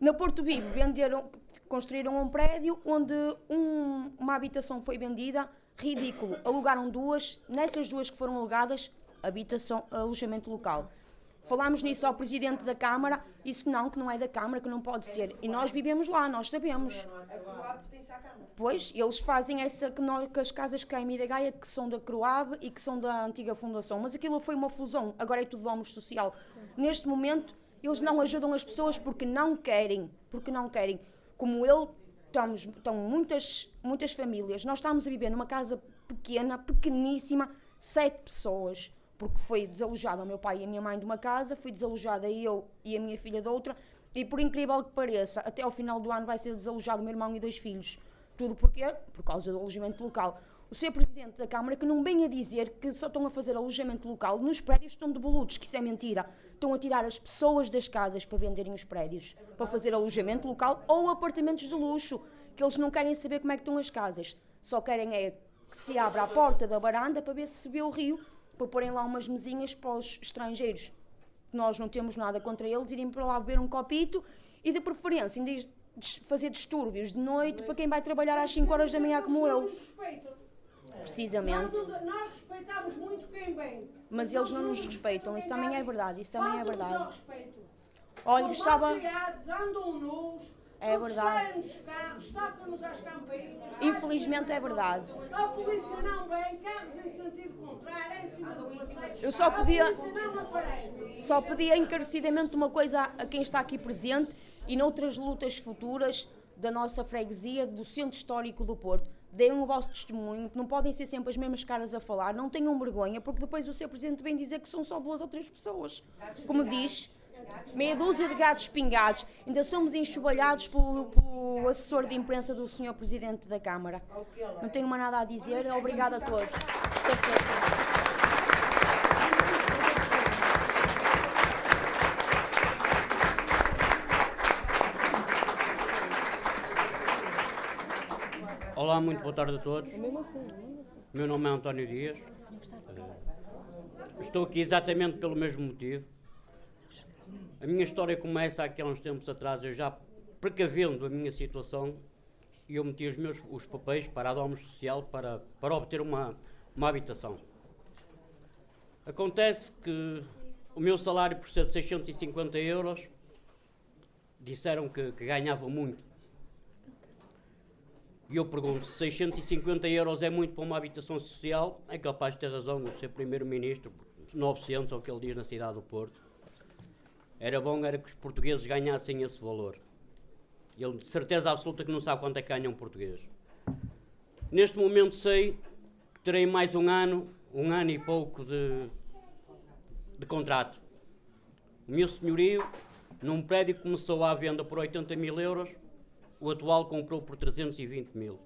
Na Porto Vivo venderam, construíram um prédio onde um- uma habitação foi vendida, ridículo. Alugaram duas, nessas duas que foram alugadas, habitação, alojamento local. Falámos nisso ao presidente da Câmara, disse que não, que não é da Câmara, que não pode ser. E nós vivemos lá, nós sabemos. Pois, eles fazem essa que, nós, que as casas cá em Miragaia, que são da Croab e que são da antiga fundação. Mas aquilo foi uma fusão, agora é tudo Domus Social. Neste momento, eles não ajudam as pessoas porque não querem, porque não querem. Como eu, estamos, estão muitas, muitas famílias. Nós estamos a viver numa casa pequena, pequeníssima, sete pessoas. Porque foi desalojada o meu pai e a minha mãe de uma casa, fui desalojada eu e a minha filha de outra. E por incrível que pareça, até ao final do ano vai ser desalojado o meu irmão e dois filhos. Tudo porquê? Por causa do alojamento local. O Sr. Presidente da Câmara que não venha dizer que só estão a fazer alojamento local nos prédios que estão devolutos, que isso é mentira. Estão a tirar as pessoas das casas para venderem os prédios, para fazer alojamento local ou apartamentos de luxo, que eles não querem saber como é que estão as casas. Só querem é que se abra a porta da varanda para ver se se vê o rio, para porem lá umas mesinhas para os estrangeiros. Nós não temos nada contra eles, irem para lá beber um copito e de preferência fazer distúrbios de noite para quem vai trabalhar às 5 horas da manhã como eu. Precisamente. Nós, nós respeitamos muito quem vem. Mas eles não nos respeitam, isso também é verdade, isso também é verdade. respeito. Olha, gostava. malcriados, andam nus. É verdade. carros, tocam-nos às campainhas. Infelizmente é verdade. A polícia não vem, carros em sentido contrário, em cima do passeio. Eu só podia-. Só pedia encarecidamente uma coisa a quem está aqui presente e noutras lutas futuras da nossa freguesia, do Centro Histórico do Porto. Deem o vosso testemunho, não podem ser sempre as mesmas caras a falar, não tenham vergonha, porque depois o Sr. Presidente vem dizer que são só duas ou três pessoas. Como diz, meia dúzia de gatos pingados. Ainda somos enxovalhados pelo, pelo assessor de imprensa do Sr. Presidente da Câmara. Não tenho mais nada a dizer, obrigada a todos. Olá, muito boa tarde a todos. Meu nome é António Dias. Estou aqui exatamente pelo mesmo motivo. A minha história começa aqui há uns tempos atrás, eu já precavendo a minha situação, e eu meti os meus os papéis para a Domus Social para, para obter uma, uma habitação. Acontece que o meu salário, por ser de 650 euros, disseram que, que ganhava muito. E eu pergunto, se 650 euros é muito para uma habitação social, é capaz de ter razão o ser Primeiro-Ministro, 900 é o que ele diz na cidade do Porto. Era bom era que os portugueses ganhassem esse valor. Ele de certeza absoluta que não sabe quanto é que ganha um português. Neste momento sei que terei mais um ano, um ano e pouco de, de contrato. O meu senhorio, num prédio que começou à venda por 80 mil euros, o atual comprou por 320 mil.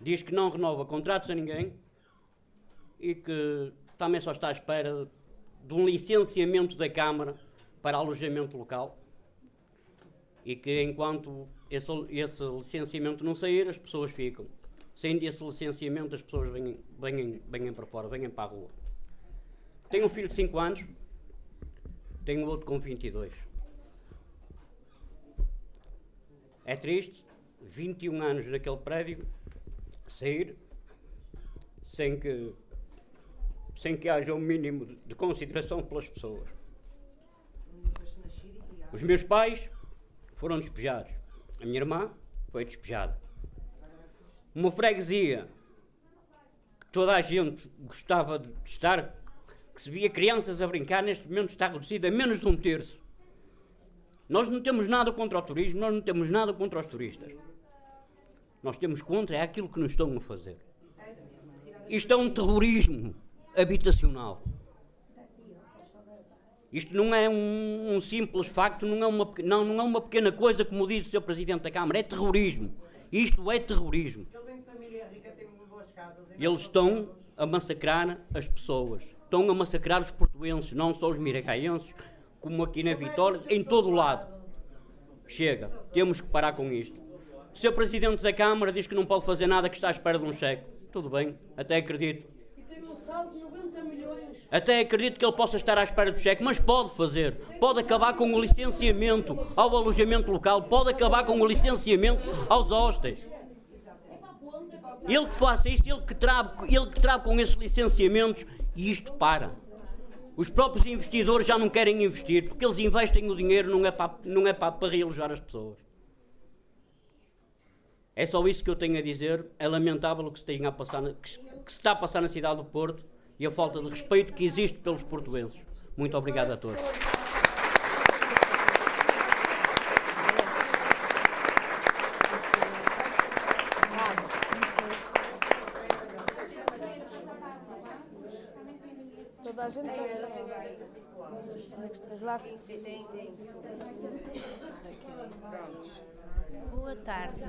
Diz que não renova contratos a ninguém e que também só está à espera de um licenciamento da Câmara para alojamento local e que enquanto esse, esse licenciamento não sair, as pessoas ficam. Sem esse licenciamento, as pessoas vêm, para fora, vêm para a rua. Tenho um filho de 5 anos, tenho outro com 22. É triste, 21 anos naquele prédio, sair sem que, sem que haja um mínimo de consideração pelas pessoas. Os meus pais foram despejados. A minha irmã foi despejada. Uma freguesia que toda a gente gostava de estar, que se via crianças a brincar, neste momento está reduzida a menos de um terço. Nós não temos nada contra o turismo, nós não temos nada contra os turistas. Nós temos contra é aquilo que nos estão a fazer. Isto é um terrorismo habitacional. Isto não é um, um simples facto, não é, uma, não, não é uma pequena coisa, como diz o Sr. Presidente da Câmara, é terrorismo. Isto é terrorismo. Eles estão a massacrar as pessoas. Estão a massacrar os portuenses, não só os miragaenses, como aqui na Vitória, em todo o lado. Chega, temos que parar com isto. O Sr. Presidente da Câmara diz que não pode fazer nada, que está à espera de um cheque. Tudo bem, até acredito. E tem um saldo de 90 milhões. Até acredito que ele possa estar à espera do cheque, mas pode fazer. Pode acabar com o licenciamento ao alojamento local, pode acabar com o licenciamento aos hostes. Ele que faça isto, ele que trabe, ele que trabe com esses licenciamentos e isto para. Os próprios investidores já não querem investir porque eles investem o dinheiro, não é para, não é para, para realojar as pessoas. É só isso que eu tenho a dizer. É lamentável o que se, tem a passar que que se está a passar na cidade do Porto e a falta de respeito que existe pelos portuenses. Muito obrigado a todos. Lá. Boa tarde.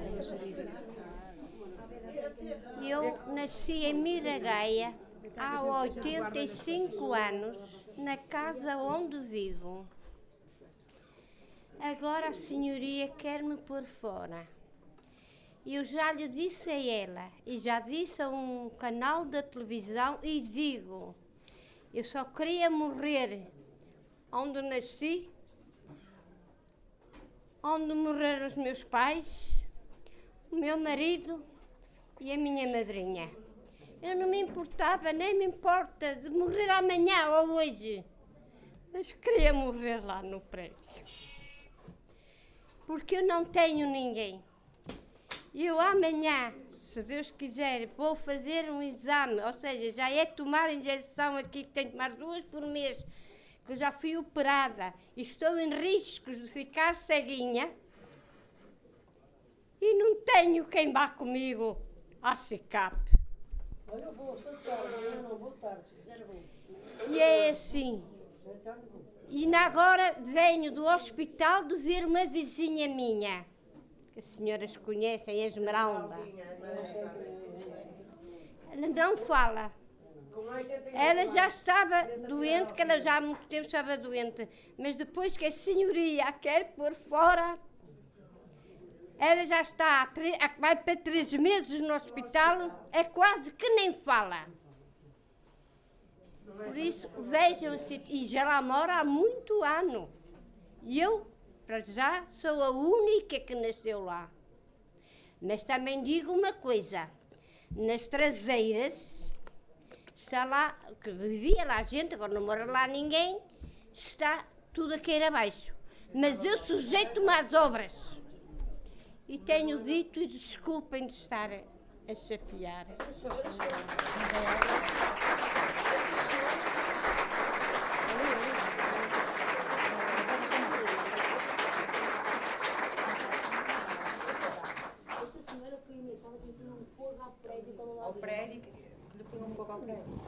Eu nasci em Miragaia há 85 anos, na casa onde vivo. Agora a senhoria quer-me pôr fora. Eu já lhe disse a ela e já disse a um canal da televisão e digo: eu só queria morrer onde nasci, onde morreram os meus pais, o meu marido e a minha madrinha. Eu não me importava, nem me importa de morrer amanhã ou hoje, mas queria morrer lá no prédio. Porque eu não tenho ninguém. Eu amanhã, se Deus quiser, vou fazer um exame, ou seja, já é tomar injeção aqui, que tenho que tomar duas por mês, que eu já fui operada e estou em riscos de ficar ceguinha. E não tenho quem vá comigo à SICAP. E é assim. E agora venho do hospital de ver uma vizinha minha, que as senhoras conhecem, a Esmeralda. Ela não fala. Ela já estava doente, que ela já há muito tempo estava doente. Mas depois que a senhoria a quer por fora, ela já está, vai para três meses no hospital, é quase que nem fala. Por isso, vejam se e já lá mora há muito ano. E eu, para já, sou a única que nasceu lá. Mas também digo uma coisa: nas traseiras, está lá, que vivia lá gente, agora não mora lá ninguém, está tudo a cair abaixo. Mas eu sujeito-me às obras. E tenho dito, e desculpem de estar a, a chatear. Esta senhora foi ameaçada que ao prédio para lá Ao prédio, que que fogo ao prédio.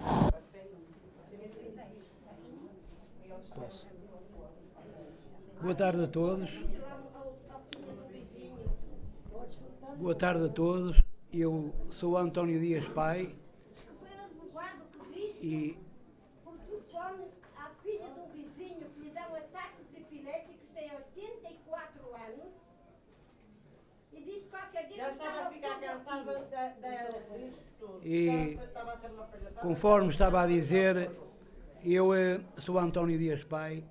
Boa tarde a todos. Boa tarde a todos. Eu sou António Dias Pai Foi o advogado que disse e por telefone à filha do vizinho que lhe dão ataques epiléticos, tem 84 anos, e disse qualquer dia Já estava a ficar cansada da- da- tudo. E- conforme estava a dizer, eu eh, sou António Dias Pai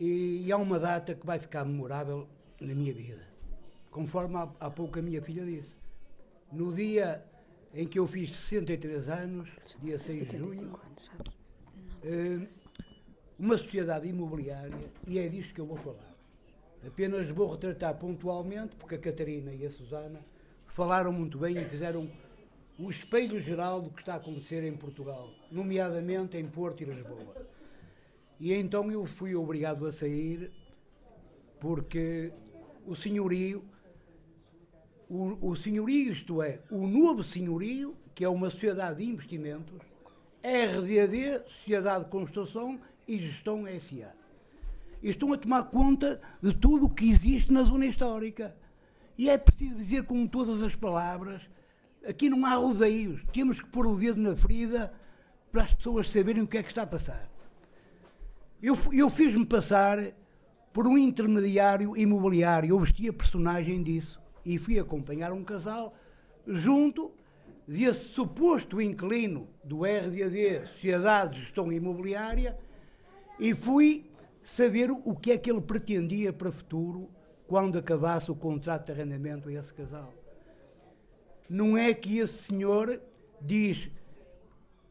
e, há uma data que vai ficar memorável na minha vida. Conforme há, há pouco a minha filha disse. No dia em que eu fiz 63 anos, dia 6 de junho, eh, uma sociedade imobiliária, e é disto que eu vou falar. Apenas vou retratar pontualmente, porque a Catarina e a Susana falaram muito bem e fizeram o espelho geral do que está a acontecer em Portugal, nomeadamente em Porto e Lisboa. E então eu fui obrigado a sair porque o senhorio, o, o senhorio, isto é, o novo senhorio, que é uma sociedade de investimentos, RDD, Sociedade de Construção e Gestão SA. E estão a tomar conta de tudo o que existe na zona histórica. E é preciso dizer com todas as palavras, aqui não há rodeios, temos que pôr o dedo na ferida para as pessoas saberem o que é que está a passar. Eu, eu fiz-me passar por um intermediário imobiliário, eu vestia personagem disso e fui acompanhar um casal junto desse suposto inquilino do RDD, Sociedade de Gestão Imobiliária, e fui saber o que é que ele pretendia para o futuro quando acabasse o contrato de arrendamento a esse casal. Não é que esse senhor diz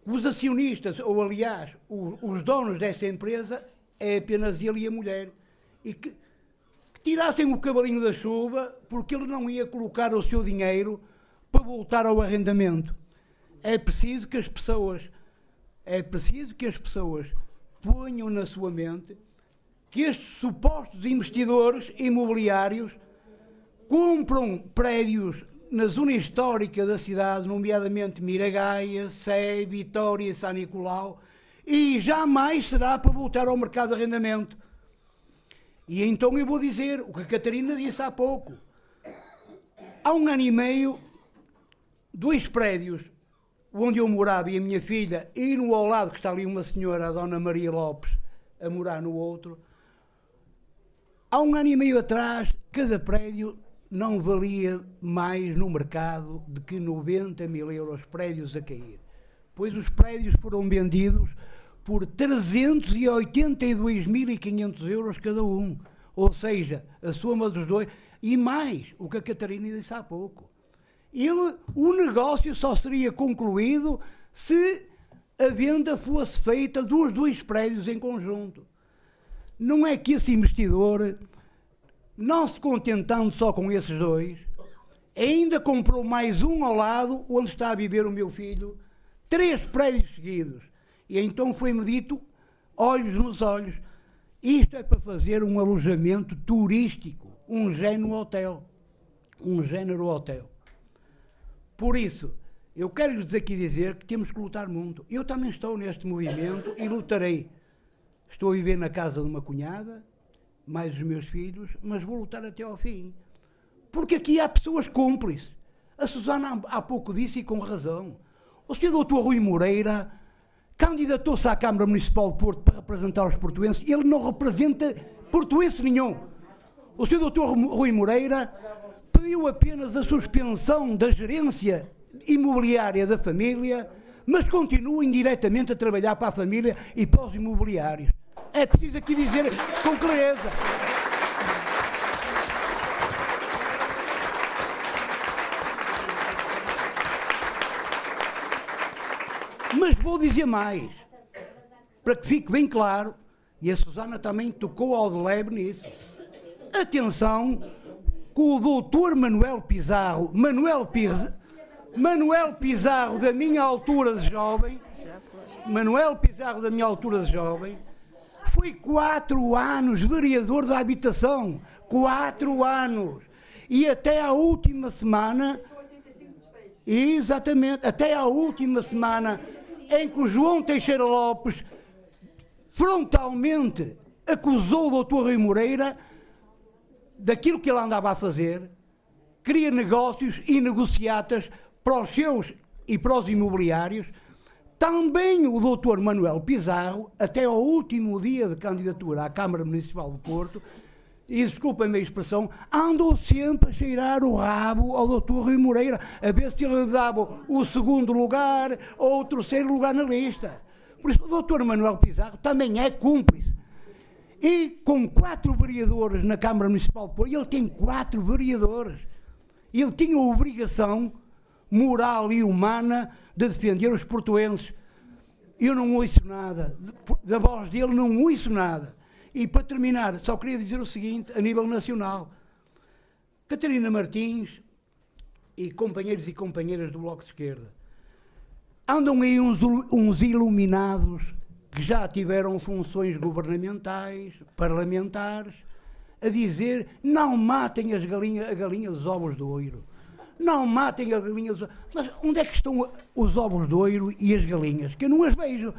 os acionistas, ou aliás, o- os donos dessa empresa, é apenas ele e a mulher. E que, que tirassem o cavalinho da chuva, porque ele não ia colocar o seu dinheiro para voltar ao arrendamento. É preciso que as pessoas, é preciso que as pessoas ponham na sua mente que estes supostos investidores imobiliários compram prédios na zona histórica da cidade, nomeadamente Miragaia, Sé, Vitória e São Nicolau, e jamais será para voltar ao mercado de arrendamento. E então eu vou dizer o que a Catarina disse há pouco. Há um ano e meio, dois prédios onde eu morava e a minha filha, e no ao lado que está ali uma senhora, a Dona Maria Lopes, a morar no outro. Há um ano e meio atrás, cada prédio não valia mais no mercado de que 90 mil euros prédios a cair. Pois os prédios foram vendidos por 382.500 euros cada um. Ou seja, a soma dos dois. E mais, o que a Catarina disse há pouco. Ele, o negócio só seria concluído se a venda fosse feita dos dois prédios em conjunto. Não é que esse investidor, não se contentando só com esses dois, ainda comprou mais um ao lado, onde está a viver o meu filho, três prédios seguidos. E então foi-me dito, olhos nos olhos, isto é para fazer um alojamento turístico, um género hotel. Um género hotel. Por isso, eu quero lhes aqui dizer que temos que lutar muito. Eu também estou neste movimento e lutarei. Estou a viver na casa de uma cunhada, mais os meus filhos, mas vou lutar até ao fim. Porque aqui há pessoas cúmplices. A Susana há pouco disse e com razão. O senhor doutor Rui Moreira candidatou-se à Câmara Municipal de Porto para representar os portuenses. Ele não representa portuense nenhum. O senhor doutor Rui Moreira pediu apenas a suspensão da gerência imobiliária da família, mas continua indiretamente a trabalhar para a família e para os imobiliários. É preciso aqui dizer com clareza. Mas vou dizer mais, para que fique bem claro, e a Susana também tocou ao de leve nisso. Atenção, com o doutor Manuel Pizarro, Manuel Pizarro, Manuel Pizarro da minha altura de jovem, Manuel Pizarro da minha altura de jovem, foi quatro anos vereador da habitação, quatro anos, e até a última semana, exatamente, até a última semana em que o João Teixeira Lopes frontalmente acusou o doutor Rui Moreira daquilo que ele andava a fazer, cria negócios e negociatas para os seus e para os imobiliários. Também o doutor Manuel Pizarro, até ao último dia de candidatura à Câmara Municipal de Porto, e desculpem-me a expressão, andou sempre a cheirar o rabo ao doutor Rui Moreira, a ver se ele dava o segundo lugar ou o terceiro lugar na lista. Por isso, o doutor Manuel Pizarro também é cúmplice. E com quatro vereadores na Câmara Municipal de Porto, ele tem quatro vereadores. Ele tinha a obrigação moral e humana de defender os portuenses. Eu não ouço nada, da voz dele não ouço nada. E para terminar, só queria dizer o seguinte, a nível nacional. Catarina Martins e companheiros e companheiras do Bloco de Esquerda, andam aí uns, uns iluminados que já tiveram funções governamentais, parlamentares, a dizer não matem as galinhas, a galinha dos ovos de ouro. Não matem a galinha dos Mas onde é que estão os ovos de ouro e as galinhas? Que eu não as vejo.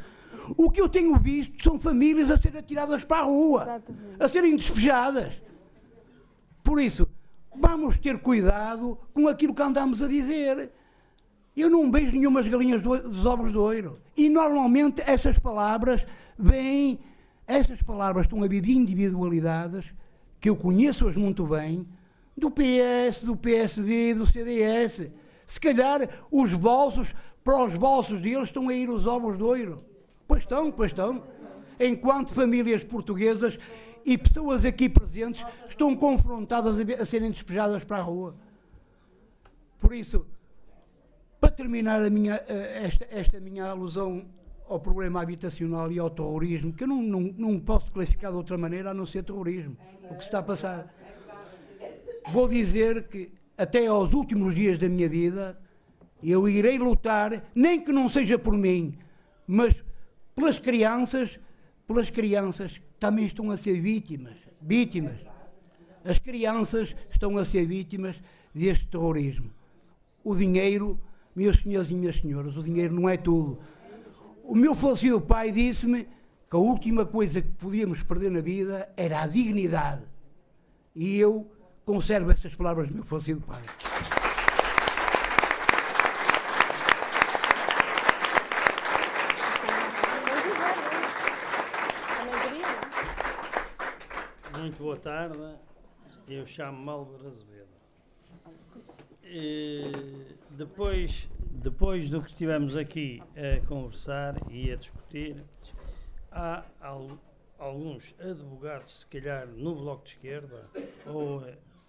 O que eu tenho visto são famílias a serem atiradas para a rua, Exatamente. a serem despejadas. Por isso, vamos ter cuidado com aquilo que andamos a dizer. Eu não vejo nenhumas galinhas do, dos ovos de ouro. E normalmente essas palavras vêm, essas palavras estão a vir de individualidades que eu conheço-as muito bem, do PS, do PSD, do CDS. Se calhar os bolsos, para os bolsos deles estão a ir os ovos de ouro. Pois estão, pois estão. Enquanto famílias portuguesas e pessoas aqui presentes estão confrontadas a, serem despejadas para a rua. Por isso, para terminar minha, eh, esta, esta minha alusão ao problema habitacional e ao terrorismo, que eu não, não, não posso classificar de outra maneira a não ser terrorismo, o que se está a passar. Vou dizer que até aos últimos dias da minha vida eu irei lutar, nem que não seja por mim, mas pelas crianças, pelas crianças que também estão a ser vítimas, vítimas. As crianças estão a ser vítimas deste terrorismo. O dinheiro meus senhores e minhas senhoras, o dinheiro não é tudo. O meu falecido pai disse-me que a última coisa que podíamos perder na vida era a dignidade. E eu conservo estas palavras do meu falecido pai. Muito boa tarde. Eu chamo-me Álvaro Azevedo. Depois, depois do que estivemos aqui a conversar e a discutir, há alguns advogados, se calhar no Bloco de Esquerda ou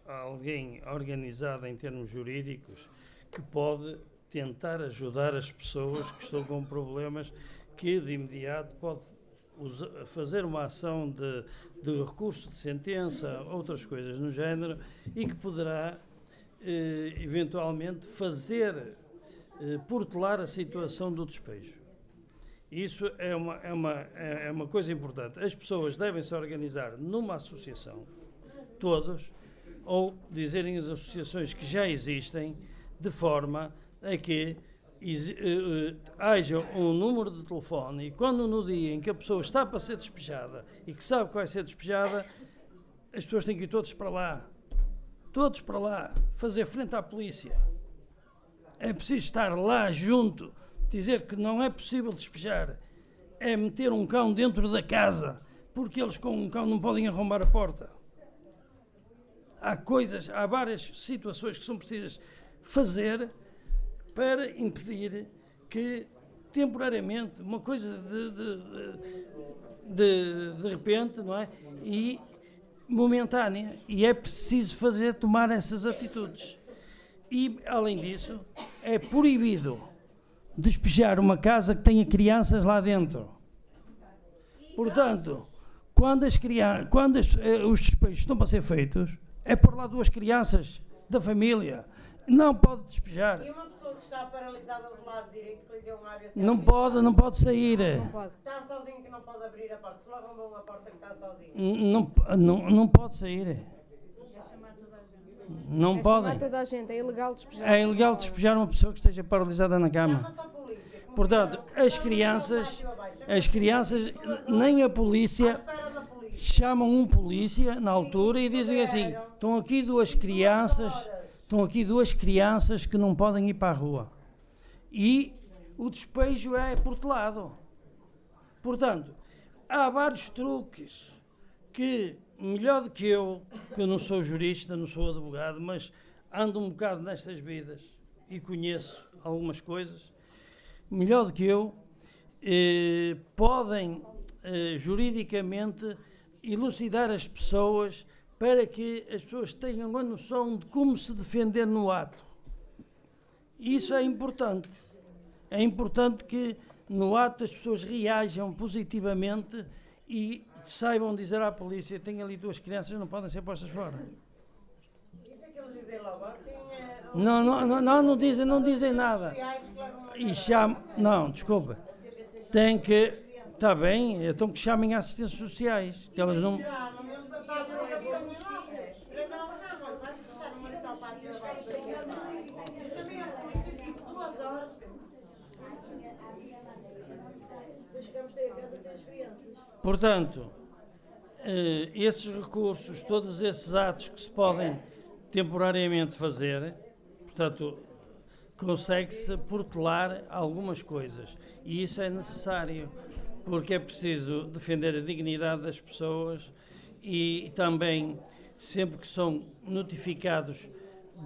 alguém organizado em termos jurídicos, que pode tentar ajudar as pessoas que estão com problemas que de imediato pode usa- fazer uma ação de, de recurso de sentença, outras coisas no género, e que poderá eh, eventualmente fazer eh, portelar a situação do despejo. Isso é uma, é, uma, é é uma coisa importante. As pessoas devem se organizar numa associação, todos, ou dizerem as associações que já existem, de forma a que eh, eh, haja um número de telefone e quando no dia em que a pessoa está para ser despejada e que sabe que vai ser despejada, as pessoas têm que ir todos para lá. Todos para lá, fazer frente à polícia. É preciso estar lá junto, dizer que não é possível despejar. É meter um cão dentro da casa, porque eles com um cão não podem arrombar a porta. Há coisas, há várias situações que são precisas fazer para impedir que temporariamente uma coisa de, de, de, de repente, não é? E momentânea. E é preciso fazer, tomar essas atitudes. E, além disso, é proibido despejar uma casa que tenha crianças lá dentro. Portanto, quando, as crianças, quando as- eh, os despejos estão para ser feitos, é por lá duas crianças da família. Não pode despejar. E uma pessoa que está paralisada do lado direito, que lhe deu um AVC. Não pode, não pode sair. Está sozinho que não pode abrir a porta. Se lá arrombam a porta que está sozinho. Não, não, não pode sair. Não é podem. chamar toda a gente, é ilegal despejar. É ilegal despejar uma pessoa que esteja paralisada na cama. Portanto, as crianças, as crianças, nem a polícia chamam um polícia na altura e dizem assim: estão aqui duas crianças, estão aqui duas crianças que não podem ir para a rua. E o despejo é portelado. Portanto, há vários truques que, melhor do que eu, que eu não sou jurista, não sou advogado, mas ando um bocado nestas vidas e conheço algumas coisas, melhor do que eu, eh, podem eh, juridicamente elucidar as pessoas para que as pessoas tenham a noção de como se defender no ato. Isso é importante. É importante que no ato as pessoas reajam positivamente e saibam dizer à polícia: tem ali duas crianças, não podem ser postas fora. Não, não, não, não, não dizem, não dizem nada. E chamam. Não, desculpa. Tem que. Está bem, então que chamem assistências sociais. Que elas não. a a a. Portanto, eh, esses recursos, todos esses atos que se podem temporariamente fazer, portanto, consegue-se portelar algumas coisas. E isso é necessário, porque é preciso defender a dignidade das pessoas e também, sempre que são notificados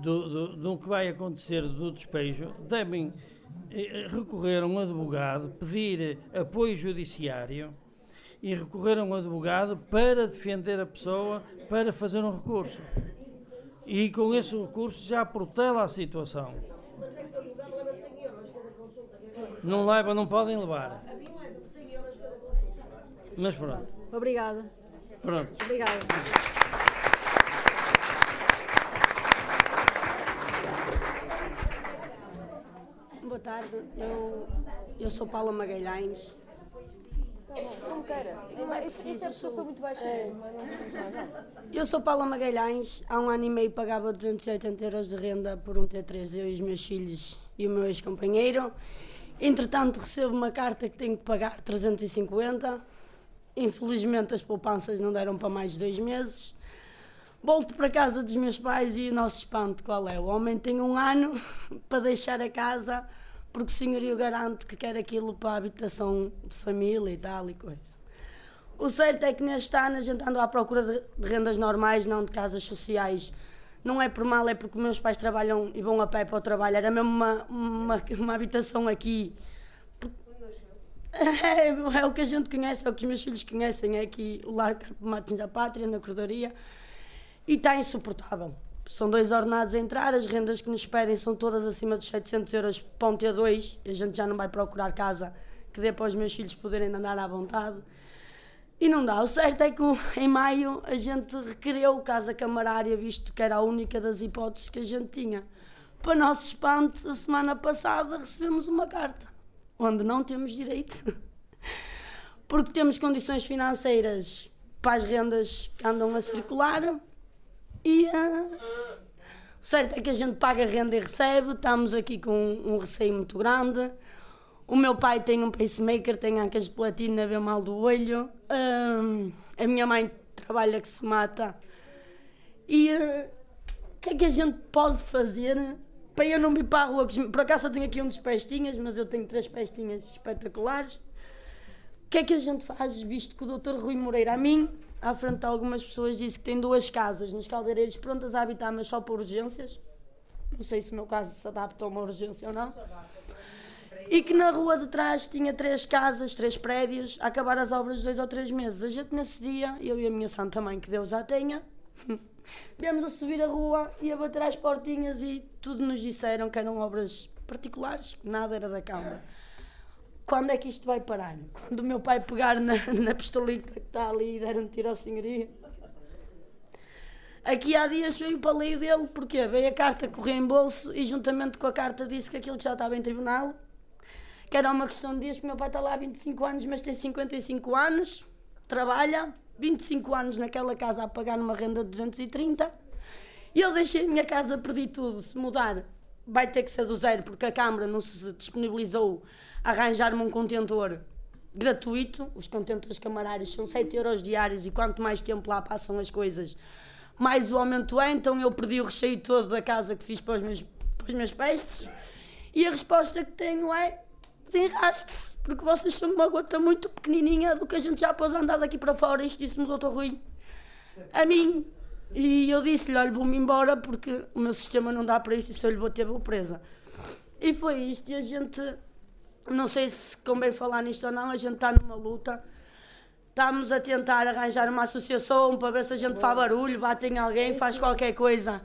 do, do, do que vai acontecer do despejo, devem eh, recorrer a um advogado, pedir apoio judiciário e recorrer a um advogado para defender a pessoa, para fazer um recurso. E com esse recurso já protela a situação. Mas é que o advogado leva 100 euros cada consulta. Não levam, não podem levar. A mim leva 100 euros cada consulta. Mas pronto, Obrigada. pronto. Obrigada. Boa tarde, eu, eu sou Paula Magalhães. Como queira. Não é preciso, eu sou muito baixa é. mas não. Eu sou Paula Magalhães, há um ano e meio pagava 280 euros de renda por um T3, eu e os meus filhos e o meu ex-companheiro. Entretanto, recebo uma carta que tenho que pagar 350. Infelizmente, as poupanças não deram para mais dois meses. Volto para casa dos meus pais e o nosso espanto qual é? O homem tem um ano para deixar a casa porque o senhorio garante que quer aquilo para a habitação de família e tal e coisa. O certo é que neste ano a gente andou à procura de rendas normais, não de casas sociais. Não é por mal, é porque meus pais trabalham e vão a pé para o trabalho. Era mesmo uma, uma, uma habitação aqui. É, é, o que a gente conhece, é o que os meus filhos conhecem. É aqui o Lar Carpo Martins da Pátria, na corredoria. E está insuportável. São dois ordenados a entrar, as rendas que nos pedem são todas acima dos 700 euros ponto T2. E a gente já não vai procurar casa que dê para os meus filhos poderem andar à vontade. E não dá. O certo é que em maio a gente requereu casa camarária, visto que era a única das hipóteses que a gente tinha. Para nosso espanto, a semana passada recebemos uma carta, onde não temos direito. Porque temos condições financeiras para as rendas que andam a circular e uh, o certo é que a gente paga renda e recebe, estamos aqui com um receio muito grande. O meu pai tem um pacemaker, tem ancas de platina, vê mal do olho. Uh, a minha mãe trabalha que se mata. E uh, o que é que a gente pode fazer para eu não vir para a rua? Por acaso eu tenho aqui um dos pestinhas, mas eu tenho três pestinhas espetaculares. O que é que a gente faz, visto que o doutor Rui Moreira, a mim, à frente de algumas pessoas, disse que tem duas casas nos caldeireiros prontas a habitar, mas só por urgências? Não sei se o meu caso se adapta a uma urgência ou não e que na rua de trás tinha três casas, três prédios, a acabar as obras dois ou três meses. A gente nesse dia, eu e a minha santa mãe, que Deus já tenha, viemos a subir a rua e a bater às portinhas e tudo nos disseram que eram obras particulares, nada era da Câmara. Quando é que isto vai parar? Quando o meu pai pegar na, na pistolita que está ali e der um tiro ao senhorio? Aqui há dias veio o paleio dele, porque veio a carta correr em bolso e juntamente com a carta disse que aquilo que já estava em tribunal que era uma questão de dias, porque meu pai está lá há 25 anos, mas tem 55 anos, trabalha, 25 anos naquela casa a pagar uma renda de 230. E eu deixei a minha casa, perdi tudo. Se mudar, vai ter que ser do zero, porque a Câmara não se disponibilizou a arranjar-me um contentor gratuito. Os contentores camarários são 7 euros diários e quanto mais tempo lá passam as coisas, mais o aumento é. Então eu perdi o recheio todo da casa que fiz para os meus, para os meus pestes. E a resposta que tenho é desenrasque-se, porque vocês são uma gota muito pequenininha do que a gente já pôs andar daqui para fora. Isto disse-me o doutor Rui. A mim. E eu disse-lhe, olha, vou-me embora porque o meu sistema não dá para isso e se eu lhe vou ter, vou presa. E foi isto. E a gente, não sei se convém falar nisto ou não, a gente está numa luta. Estamos a tentar arranjar uma associação para ver se a gente faz barulho, bate em alguém, faz qualquer coisa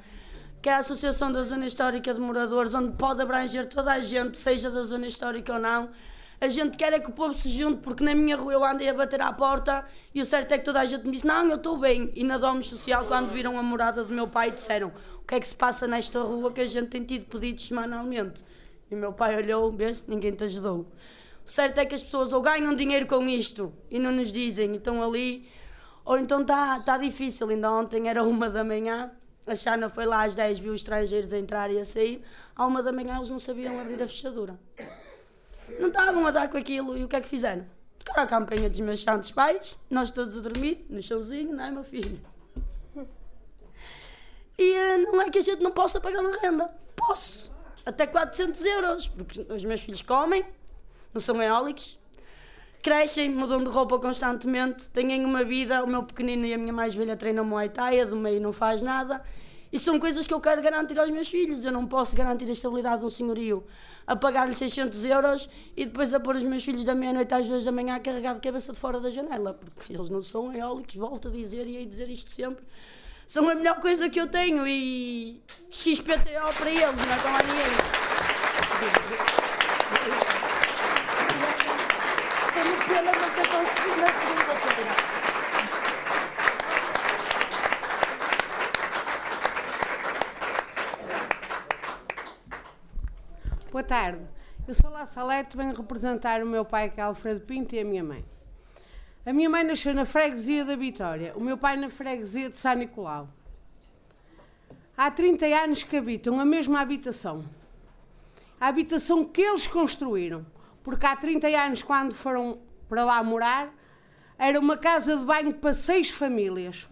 que é a Associação da Zona Histórica de Moradores, onde pode abranger toda a gente, seja da Zona Histórica ou não. A gente quer é que o povo se junte, porque na minha rua eu andei a bater à porta e o certo é que toda a gente me disse: Não, eu estou bem. E na Domus Social, quando viram a morada do meu pai, disseram: O que é que se passa nesta rua que a gente tem tido pedidos semanalmente? E o meu pai olhou: Vês, ninguém te ajudou. O certo é que as pessoas ou ganham dinheiro com isto e não nos dizem, e estão ali, ou então está tá difícil. Ainda ontem era uma da manhã a Xana foi lá às 10, viu os estrangeiros a entrar e a sair. À uma da manhã eles não sabiam abrir a fechadura. Não estavam a dar com aquilo e o que é que fizeram? Tocaram a campanha dos meus santos pais, nós todos a dormir, no chãozinho, não é, meu filho? E eh, não é que a gente não possa pagar uma renda. Posso. Até 400 euros, porque os meus filhos comem, não são eólicos, crescem, mudam de roupa constantemente, têm uma vida. O meu pequenino e a minha mais velha treinam Muay Thai, a do meio não faz nada. E são coisas que eu quero garantir aos meus filhos. Eu não posso garantir a estabilidade de um senhorio a pagar-lhe 600 euros e depois a pôr os meus filhos da meia-noite às duas da manhã a carregar de cabeça de fora da janela, porque eles não são eólicos, volto a dizer e a dizer isto sempre. São a melhor coisa que eu tenho e XPTO para eles, não é com a ninguém. Boa tarde. Eu sou La Salete, venho representar o meu pai, que é Alfredo Pinto, e a minha mãe. A minha mãe nasceu na freguesia da Vitória, o meu pai na freguesia de São Nicolau. Há 30 anos que habitam a mesma habitação. A habitação que eles construíram. Porque há 30 anos, quando foram para lá morar, era uma casa de banho para seis famílias,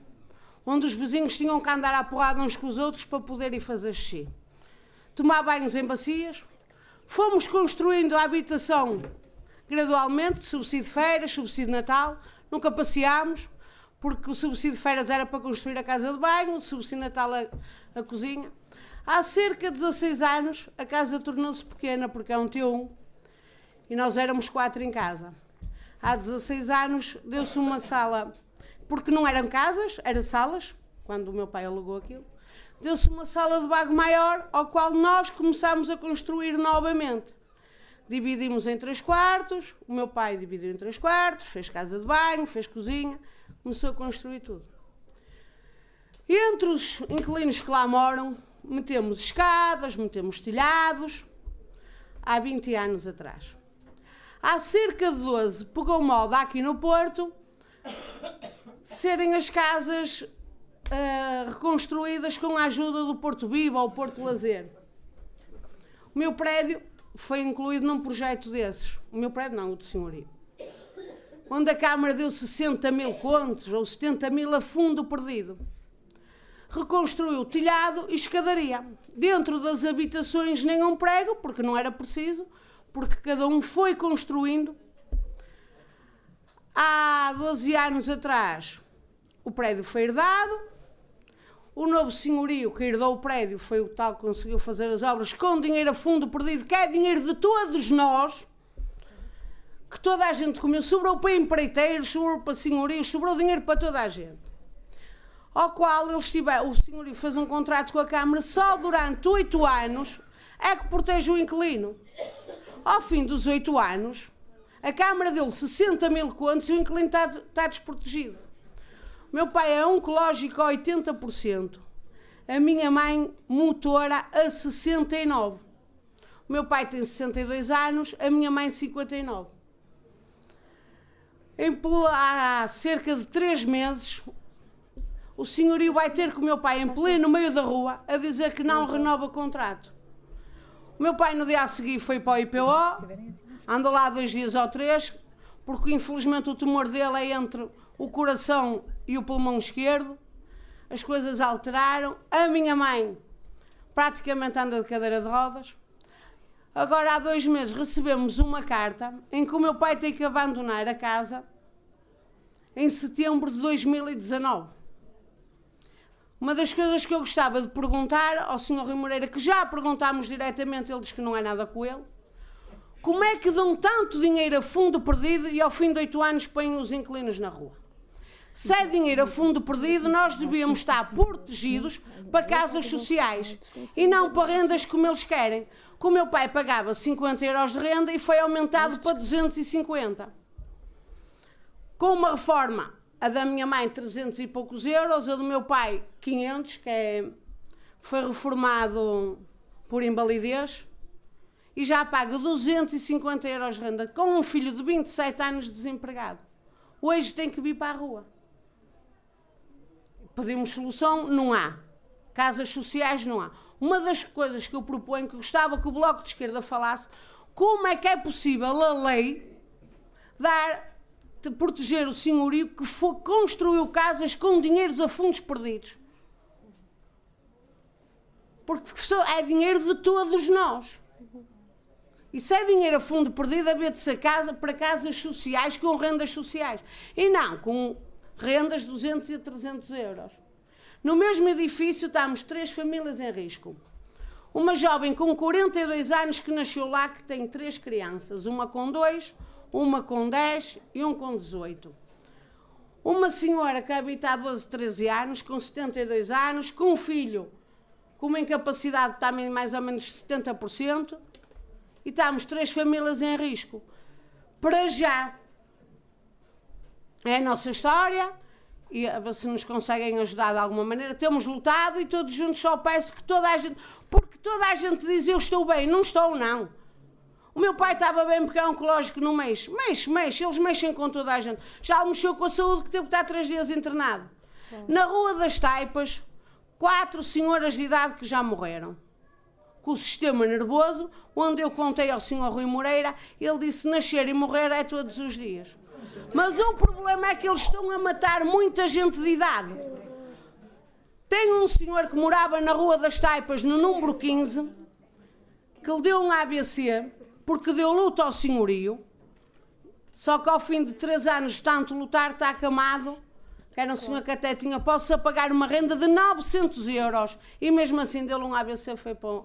onde os vizinhos tinham que andar à porrada uns com os outros para poderem fazer xixi. Tomar banhos em bacias. Fomos construindo a habitação gradualmente, subsídio de feiras, subsídio de Natal. nunca passeámos, porque o subsídio de férias era para construir a casa de banho, o subsídio de Natal a, a cozinha. Há cerca de 16 anos a casa tornou-se pequena, porque é um T1, e nós éramos quatro em casa. Há 16 anos deu-se uma sala, porque não eram casas, eram salas, quando o meu pai alugou aquilo. Deu-se uma sala de bago maior, ao qual nós começámos a construir novamente. Dividimos em três quartos, o meu pai dividiu em três quartos, fez casa de banho, fez cozinha, começou a construir tudo. Entre os inquilinos que lá moram, metemos escadas, metemos telhados, há 20 anos atrás. Há cerca de 12 pegou moda aqui no Porto serem as casas uh, reconstruídas com a ajuda do Porto Viva ou Porto Lazer. O meu prédio foi incluído num projeto desses. O meu prédio não, o do senhorio. Onde a Câmara deu 60 mil contos ou 70 mil a fundo perdido. Reconstruiu telhado e escadaria. Dentro das habitações nenhum prego, porque não era preciso, porque cada um foi construindo. Há 12 anos atrás, o prédio foi herdado. O novo senhorio que herdou o prédio foi o tal que conseguiu fazer as obras com dinheiro a fundo perdido, que é dinheiro de todos nós, que toda a gente comeu. Sobrou para empreiteiros, sobrou para senhorios, sobrou dinheiro para toda a gente. Ao qual eles tiveram, o senhorio fez um contrato com a Câmara só durante oito anos é que protege o inquilino. Ao fim dos oito anos, a Câmara deu 60 mil contos e o inquilino está, está desprotegido. Meu pai é oncológico a 80%. A minha mãe, motora a 69%. O meu pai tem 62 anos, a minha mãe 59. Em, há cerca de 3 meses, o senhorio vai ter com o meu pai em pleno meio da rua a dizer que não renova o contrato. O meu pai no dia a seguir foi para o IPO, andou lá dois dias ou três, porque infelizmente o tumor dele é entre o coração e o pulmão esquerdo. As coisas alteraram. A minha mãe praticamente anda de cadeira de rodas. Agora, há dois meses, recebemos uma carta em que o meu pai tem que abandonar a casa em setembro de 2019. Uma das coisas que eu gostava de perguntar ao Sr. Rui Moreira, que já perguntámos diretamente, ele diz que não é nada com ele, como é que dão tanto dinheiro a fundo perdido e ao fim de oito anos põem os inquilinos na rua? Se é dinheiro a fundo perdido, nós devíamos estar protegidos para casas sociais e não para rendas como eles querem. O meu pai pagava 50 euros de renda e foi aumentado para 250. Com uma reforma a da minha mãe 300 e poucos euros, a do meu pai 500, que é, foi reformado por invalidez, e já paga 250 euros de renda, com um filho de 27 anos desempregado. Hoje tem que vir para a rua. Pedimos solução? Não há. Casas sociais? Não há. Uma das coisas que eu proponho, que gostava que o Bloco de Esquerda falasse, como é que é possível a lei dar de proteger o senhorio que construiu casas com dinheiros a fundos perdidos. Porque é dinheiro de todos nós. E se é dinheiro a fundo perdido, havia de ser casa para casas sociais com rendas sociais. E não com rendas de 200 e 300 euros. No mesmo edifício estamos três famílias em risco. Uma jovem com 42 anos que nasceu lá, que tem três crianças, uma com dois, uma com 10 e um com 18. Uma senhora que habita há 12, 13 anos, com 72 anos, com um filho com uma incapacidade também mais ou menos 70%, e estamos três famílias em risco. Para já. É a nossa história e ver se nos conseguem ajudar de alguma maneira. Temos lutado e todos juntos só peço que toda a gente. Porque toda a gente diz eu estou bem, não estou, não. O meu pai estava bem porque é oncológico, não mexe. Mexe, mexe, eles mexem com toda a gente. Já mexeu com a saúde que teve que estar três dias internado. Na Rua das Taipas, quatro senhoras de idade que já morreram. O sistema nervoso, onde eu contei ao senhor Rui Moreira, ele disse nascer e morrer é todos os dias. Mas o problema é que eles estão a matar muita gente de idade. Tem um senhor que morava na Rua das Taipas, no número 15, que lhe deu um ABC porque deu luta ao senhorio, Só que ao fim de três anos, de tanto lutar, está acamado. Que era um senhor que até tinha, posso pagar uma renda de 900 euros. E mesmo assim, dele um ABC foi para.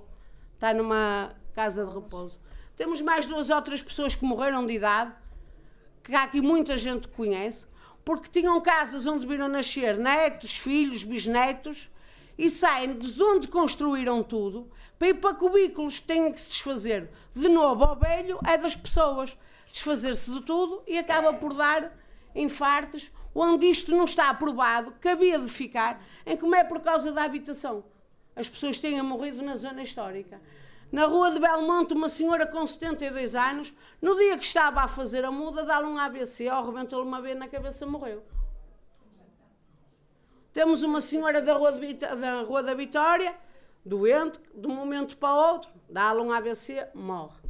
Está numa casa de repouso. Temos mais duas ou três pessoas que morreram de idade, que há aqui muita gente que conhece, porque tinham casas onde viram nascer netos, filhos, bisnetos, e saem de onde construíram tudo, para ir para cubículos que têm que se desfazer de novo ao velho, é das pessoas. Desfazer-se de tudo e acaba por dar infartos, onde isto não está aprovado, que havia de ficar, em como é por causa da habitação. As pessoas têm morrido na zona histórica. Na rua de Belmonte, uma senhora com 72 anos, no dia que estava a fazer a muda, dá-lhe um ABC, arrebentou-lhe uma vez na cabeça, morreu. Temos uma senhora da Rua, de, da, Rua da Vitória, doente, de um momento para o outro, dá-lhe um ABC, morre.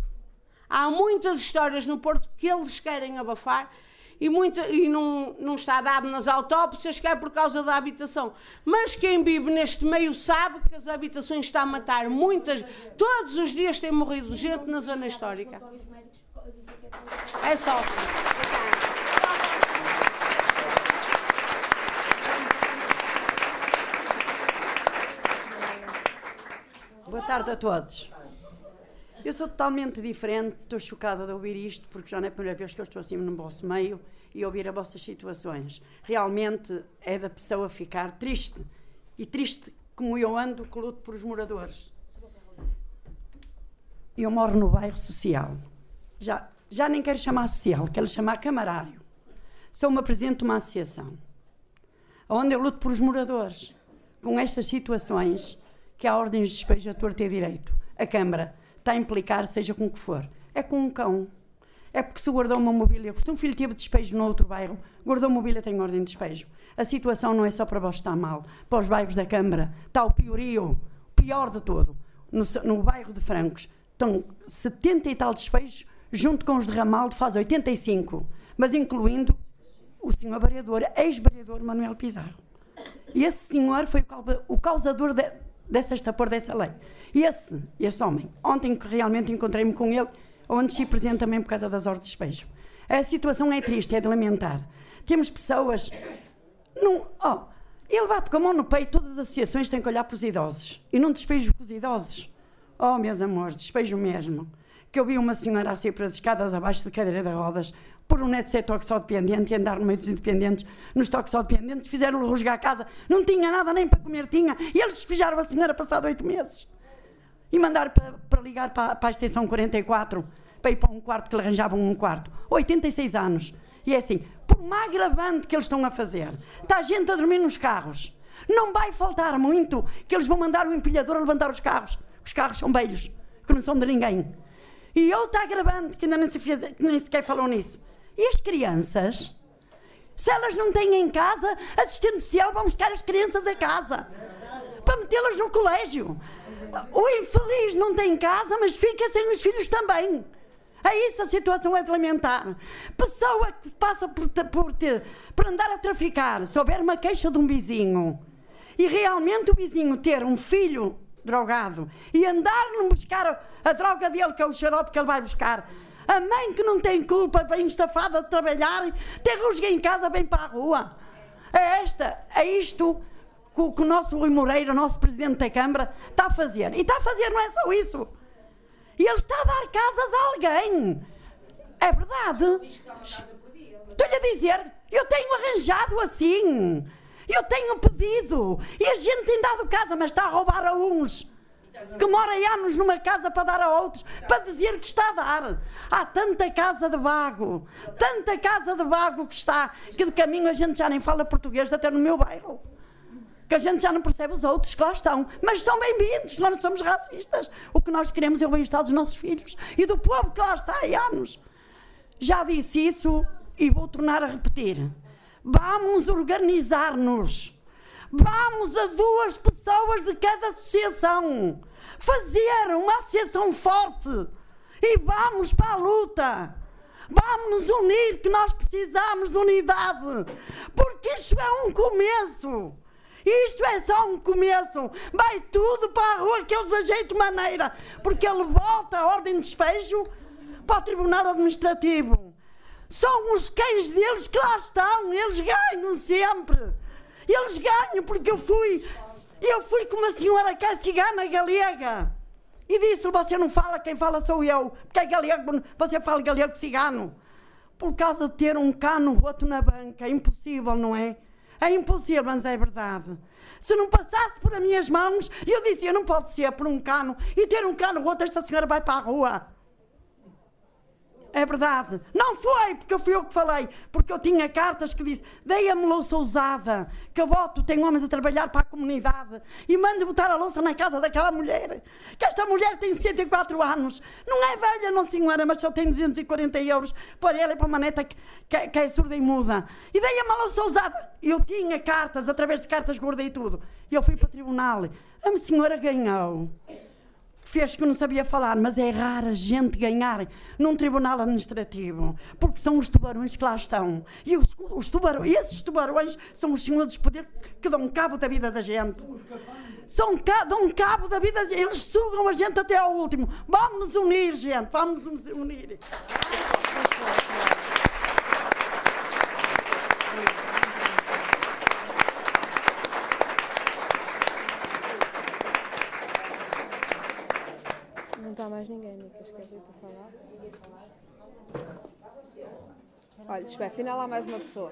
Há muitas histórias no Porto que eles querem abafar e, muita, e não, não está dado nas autópsias que é por causa da habitação. Mas quem vive neste meio sabe que as habitações estão a matar muitas. Todos os dias tem morrido gente na zona histórica. É só. Boa tarde a todos. Eu sou totalmente diferente, estou chocada de ouvir isto, porque já não é a primeira vez que eu estou assim no vosso meio e ouvir as vossas situações. Realmente é da pessoa ficar triste. E triste como eu ando, que luto por os moradores. Eu moro no bairro social. Já, já nem quero chamar social, quero chamar camarário. Sou uma presidente de uma associação, onde eu luto por os moradores, com estas situações que há ordens de despejo a ter direito. A Câmara está a implicar, seja com o que for. É com um cão. É porque se guardou uma mobília, se um filho teve despejo no outro bairro, guardou mobília tem ordem de despejo. A situação não é só para vós estar mal. Para os bairros da Câmara está o piorio, pior de todo. No, no bairro de Francos estão 70 e tal despejos, junto com os de Ramalde faz 85, mas incluindo o senhor vereador, ex-vereador Manuel Pizarro. E esse senhor foi o causador de, dessa estapor dessa lei. Esse, esse homem, ontem realmente encontrei-me com ele, onde estive presente também por causa das ordens de despejo. A situação é triste, é de lamentar. Temos pessoas. Não, oh, ele bate com a mão no peito, todas as associações têm que olhar para os idosos. E não despejo os idosos. Oh, meus amores, despejo mesmo. Que eu vi uma senhora a sair para as escadas abaixo de cadeira de rodas, por um neto ser toxodependente e andar no meio dos independentes, nos toxodependentes, fizeram-lhe rusgar a casa, não tinha nada nem para comer, tinha, e eles despejaram a senhora passado oito meses. E mandaram para, para ligar para, para a extensão 44, para ir para um quarto que lhe arranjavam um quarto. 86 anos. E é assim, por uma agravante que eles estão a fazer, está a gente a dormir nos carros. Não vai faltar muito que eles vão mandar o empilhador a levantar os carros. Os carros são velhos, que não são de ninguém. E outra agravante que ainda nem, se fez, que nem sequer falou nisso. E as crianças? Se elas não têm em casa, assistente social vão buscar as crianças a casa para metê-las no colégio. O infeliz não tem casa, mas fica sem os filhos também. É isso a situação é de lamentar. Pessoa que passa por, por, ter, por andar a traficar, se houver uma queixa de um vizinho e realmente o vizinho ter um filho drogado e andar-lhe buscar a, a droga dele, que é o xarope que ele vai buscar, a mãe que não tem culpa, bem estafada de trabalhar, tem rusga em casa, vem para a rua. É esta, é isto que, que o nosso Rui Moreira, o nosso presidente da Câmara, está a fazer. E está a fazer, não é só isso. E ele está a dar casas a alguém. É verdade. Estou-lhe a dizer, eu tenho arranjado assim. Eu tenho pedido. E a gente tem dado casa, mas está a roubar a uns que mora anos numa casa para dar a outros, para dizer que está a dar. Há tanta casa de vago, tanta casa de vago que está, que de caminho a gente já nem fala português, até no meu bairro. Que a gente já não percebe os outros que lá estão. Mas são bem-vindos, nós não somos racistas. O que nós queremos é o bem-estar dos nossos filhos e do povo que lá está há anos. Já disse isso e vou tornar a repetir. Vamos organizar-nos Vamos a duas pessoas de cada associação fazer uma associação forte e vamos para a luta. Vamos nos unir, que nós precisamos de unidade, porque isto é um começo. Isto é só um começo. Vai tudo para a rua que eles ajeitam maneira, porque ele volta a ordem de despejo para o Tribunal Administrativo. São os cães deles que lá estão, eles ganham sempre. Eles ganham porque eu fui, eu fui com uma senhora que é cigana galega. E disse-lhe, você não fala, quem fala sou eu. Porque é galego, você fala galego cigano. Por causa de ter um cano roto na banca, é impossível, não é? É impossível, mas é verdade. Se não passasse por as minhas mãos, eu dizia, não pode ser por um cano. E ter um cano roto, esta senhora vai para a rua. É verdade. Não foi porque fui eu que falei, porque eu tinha cartas que disse: deia-me louça usada, que eu boto, tem homens a trabalhar para a comunidade e mande botar a louça na casa daquela mulher. Que esta mulher tem 64 anos, não é velha, não senhora, mas só tem 240 euros para ela e para uma neta que, que, que é surda e muda. E deia-me a louça usada. Eu tinha cartas, através de cartas gorda e tudo. E eu fui para o tribunal. A senhora ganhou fez que não sabia falar, mas é raro a gente ganhar num tribunal administrativo, porque são os tubarões que lá estão. E os, os tubarões, esses tubarões são os senhores de poder que dão cabo da vida da gente. São, dão cabo da vida, eles sugam a gente até ao último. Vamos nos unir, gente, vamos nos unir. Está mais ninguém, Nicas. Queres ir tu falar? Olha, espera, afinal há mais uma pessoa.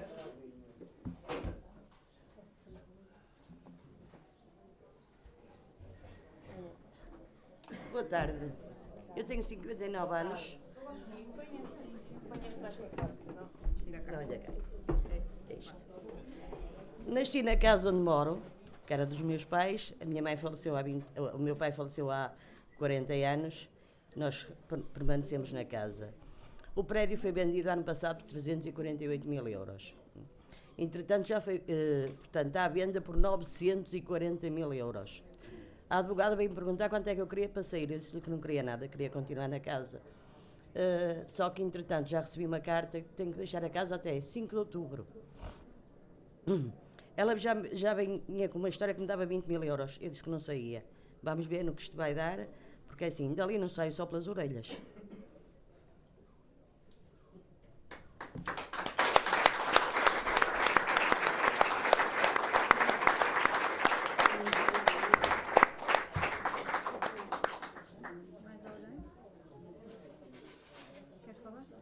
Boa tarde. Eu tenho 59 anos. Não, ainda cá. Nasci na casa onde moro, que era dos meus pais. A minha mãe faleceu há 20, o meu pai faleceu há 40 anos, nós permanecemos na casa. O prédio foi vendido ano passado por 348 mil euros. Entretanto, já foi, eh, portanto, à venda por 940 mil euros. A advogada veio me perguntar quanto é que eu queria para sair. Eu disse-lhe que não queria nada, queria continuar na casa. Uh, só que, entretanto, já recebi uma carta que tenho que deixar a casa até 5 de outubro. Ela já, já vinha com uma história que me dava 20 mil euros. Eu disse que não saía. Vamos ver no que isto vai dar. Porque assim, dali não saio só pelas orelhas.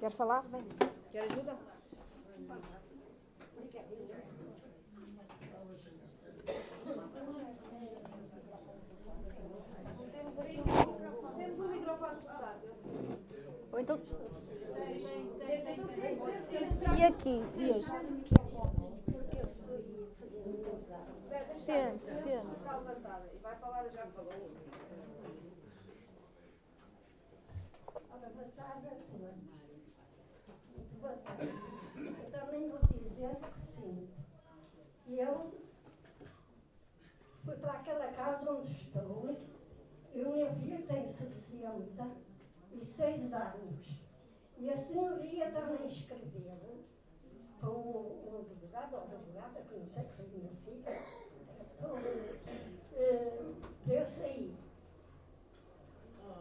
Quer falar? Vem. Quer ajuda? Então. E aqui, e este? Sente, sente. Eu também vou dizer que sim. Eu fui para aquela casa onde estou e o meu filho tem 60 e seis anos. E a senhoria também escreveu com um advogado ou advogada, que não sei que foi minha filha, para eh, eu sair.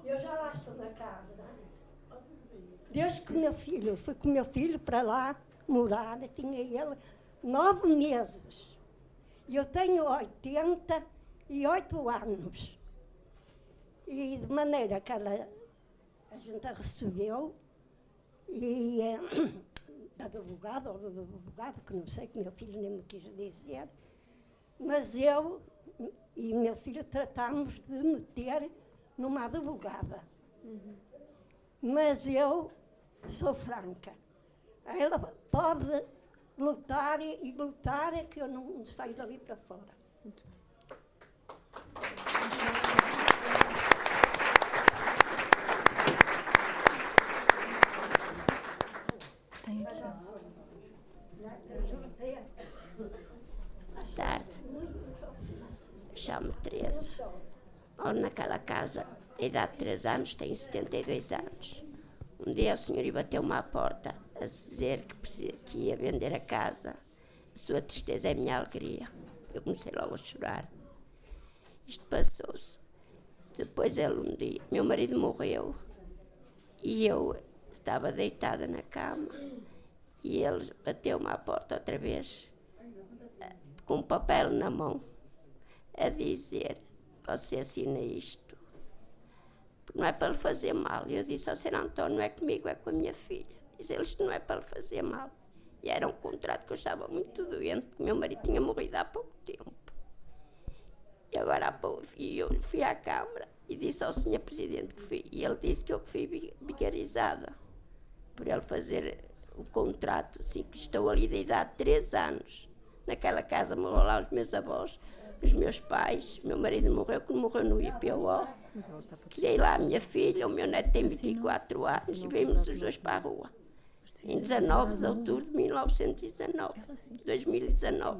Eu já lá estou na casa. Desde que meu filho, fui com meu filho para lá morar, tinha ele nove meses. E eu tenho 88 anos. E de maneira que ela a gente a recebeu e é, da advogada ou do advogado, que não sei, que meu filho nem me quis dizer, mas eu e meu filho tratámos de meter numa advogada. Uhum. Mas eu sou franca. Ela pode lutar e, e lutar, é que eu não saio dali para fora. Muito bem. Tem aqui. Boa tarde. Chamo-me Teresa. Moro naquela casa, de idade de 3 anos, tenho 72 anos. Um dia o senhor ia bateu-me à porta a dizer que, que ia vender a casa. A sua tristeza é minha alegria. Eu comecei logo a chorar. Isto passou-se. Depois ele um dia, meu marido morreu e eu estava deitada na cama E ele bateu-me à porta outra vez, eh, com um papel na mão, a dizer: Você assina isto, não é para lhe fazer mal. E eu disse ao Sr. António: Não é comigo, é com a minha filha. Diz ele: Isto não é para lhe fazer mal. E era um contrato que eu estava muito doente, porque meu marido tinha morrido há pouco tempo. E agora há pouco e eu fui à Câmara e disse ao Sr. Presidente que fui. E ele disse que eu fui vi- vigarizada por ele fazer o contrato. Sim, que estou ali de idade de 3 anos. Naquela casa morou lá os meus avós, os meus pais. Meu marido morreu, que morreu no IPO. Criei lá a minha filha, o meu neto tem 24 anos e vimos os dois para a rua. Em 19 de outubro de 1919, 2019.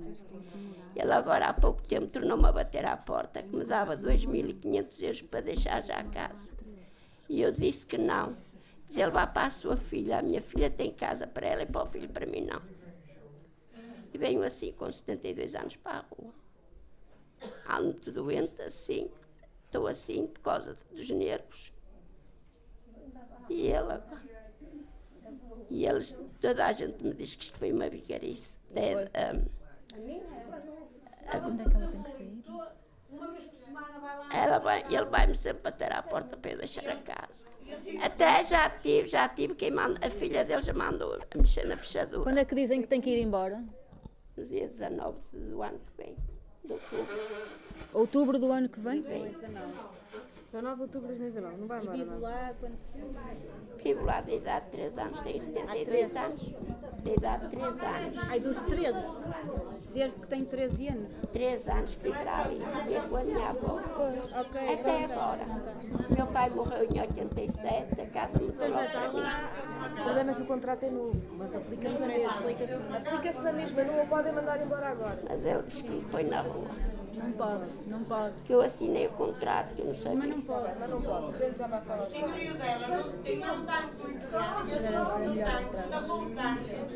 Ele agora há pouco tempo tornou-me a bater à porta que me dava 2.500 euros para deixar já a casa. E eu disse que não. Diz ele, vá para a sua filha, a minha filha tem casa para ela e para o filho, para mim não. E venho assim, com 72 anos, para a rua. Ando doente, assim. Estou assim por causa dos nervos. E ele agora. E eles, toda a gente me diz que isto foi uma vigarice. De, um, Onde é que ela tem que sair? ela vai, ele vai-me sempre bater à porta para eu deixar a casa. Até já tive, já tive quem manda, a filha dele já mandou a mexer na fechadura. Quando é que dizem que tem que ir embora? No dia 19 do ano que vem, outubro. Do ano que vem? 19 de outubro de 2019, não vai embora. Vive não. lá quanto tempo? Vivo lá de idade de 3 anos, tenho 72 anos. De idade de 3 anos. Ai, dos 13? Desde que tem 13 anos? 3 anos que fui para ali, ia com a minha avó. Ok, Até pronto. agora. Meu pai morreu em 87, a casa mudou logo para mim. O problema é que o contrato é novo, mas aplica-se na mesma. Aplica-se na mesma, não o podem mandar embora agora. Mas ele diz que me põe na rua. Não pode, não pode. Que eu assinei o contrato, que eu não sabia. Mas não pode. Mas não pode, a gente já vai falar. senhorio dela não tinha um tanque muito grande, fez um tanque, tapou um tanque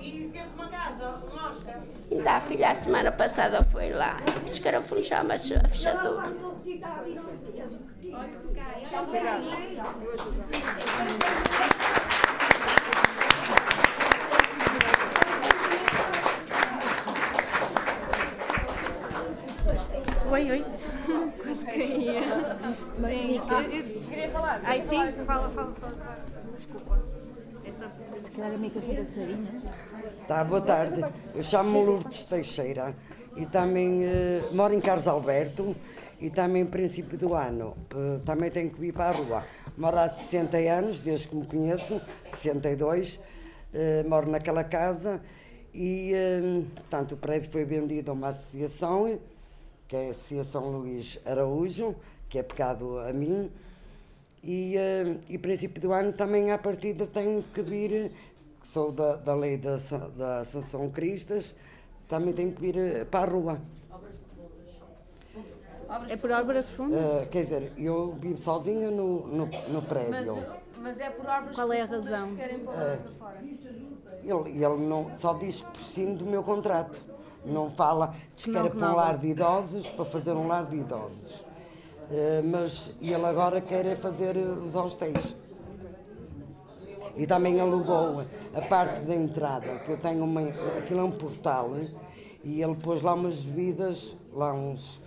e fez uma casa, mostra. Ainda a filha, a semana passada, foi lá, escarafunchar a fechadura. Oi, oi. Quase caía. Sim. Ah, queria falar. Ai, sim, fala, fala, fala. fala. Desculpa. Essa... Se calhar caixa da sarinha. Tá, boa tarde. Eu chamo-me Lourdes Teixeira e também eh, moro em Carlos Alberto e também princípio do ano. eh, também tenho que vir para a rua. Moro há 60 anos, desde que me conheço, 62. eh, moro naquela casa e, eh, portanto, o prédio foi vendido a uma associação, que é a Associação Luís Araújo, que é pecado a mim. E, eh, e princípio do ano também à partida tenho que vir, que sou da, da lei da, da Assunção Cristas, também tenho que vir eh, para a rua. É por obras fundas? Eh, quer dizer, eu vivo sozinha no, no, no Mas, prédio. mas é por obras Qual é a profundas razão? que querem pôr É. para fora. Ele, ele não, só diz que prescinde do meu contrato. Não fala, diz que era para um lar de idosos, para fazer um lar de idosos. Eh, mas ele agora quer é fazer os hostéis. E também alugou a parte da entrada, que eu tenho uma. Aquilo é um portal, e ele pôs lá umas bebidas, lá uns,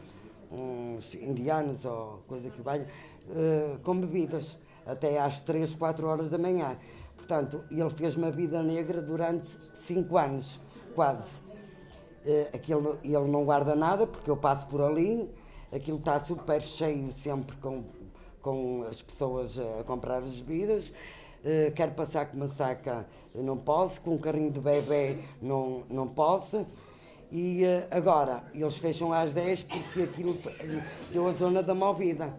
uns indianos ou coisa que valha, eh, com bebidas, até às 3, 4 horas da manhã. Portanto, ele fez uma vida negra durante 5 anos, quase. Eh, aquilo, ele não guarda nada, porque eu passo por ali, aquilo está super cheio sempre com, com as pessoas a comprar as bebidas. Eh, quero passar com uma saca, eu não posso, com um carrinho de bebê não, não posso. E eh, agora, eles fecham às 10 porque aquilo deu a zona da movida.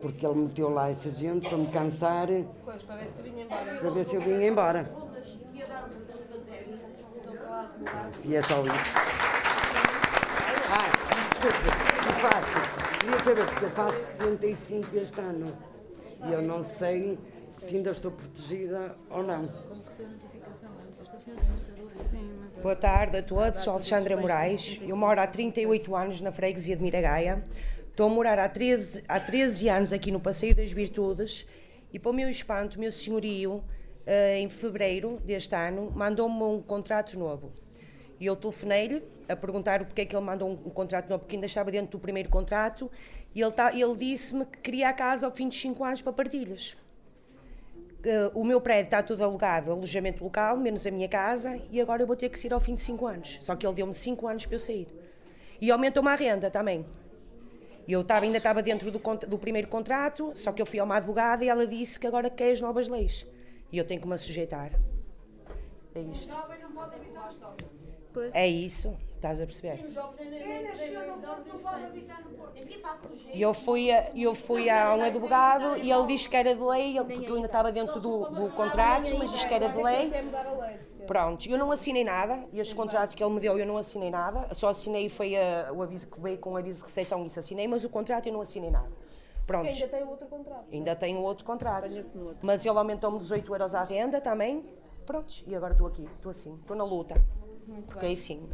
Porque ele meteu lá essa gente para me cansar, Pois, para ver se vinha embora. para ver se eu vinha embora. E é só isso. Ah, desculpe, eu faço. Queria saber, eu faço 65 este ano. E eu não sei se ainda estou protegida ou não. Boa tarde a todos, sou Alexandra Moraes. Eu moro há 38 anos na freguesia de Miragaia. Estou a morar há 13, há 13 anos aqui no Passeio das Virtudes e, para o meu espanto, meu senhorio em fevereiro deste ano, mandou-me um contrato novo. E eu telefonei-lhe a perguntar porque é que ele mandou um, contrato novo, porque ainda estava dentro do primeiro contrato, e ele, tá, ele disse-me que queria a casa ao fim de 5 anos para partilhas. Eh, o meu prédio está tudo alugado, alojamento local, menos a minha casa, e agora eu vou ter que sair ao fim de 5 anos. Só que ele deu-me 5 anos para eu sair. E aumentou-me a renda também. Eu estava, ainda estava dentro do, do primeiro contrato, só que eu fui a uma advogada e ela disse que agora quer as novas leis. E eu tenho que me sujeitar. É isto. É isso, estás a perceber? E eu fui, a- eu fui a um advogado e ele disse que era de lei, ele- porque eu ainda estava dentro do, do contrato, mas disse que era de lei. Pronto, eu não assinei nada, e estes contratos que ele me deu eu não assinei nada, só assinei foi a- o aviso que veio com o aviso de recepção, isso assinei, mas o contrato eu não assinei nada. Pronto. Porque ainda tem outro contrato. Ainda tenho outro contrato. Outro. Mas ele aumentou-me 18 euros à renda também. Prontos, e agora estou aqui, estou assim, estou na luta. Muito Porque aí sim.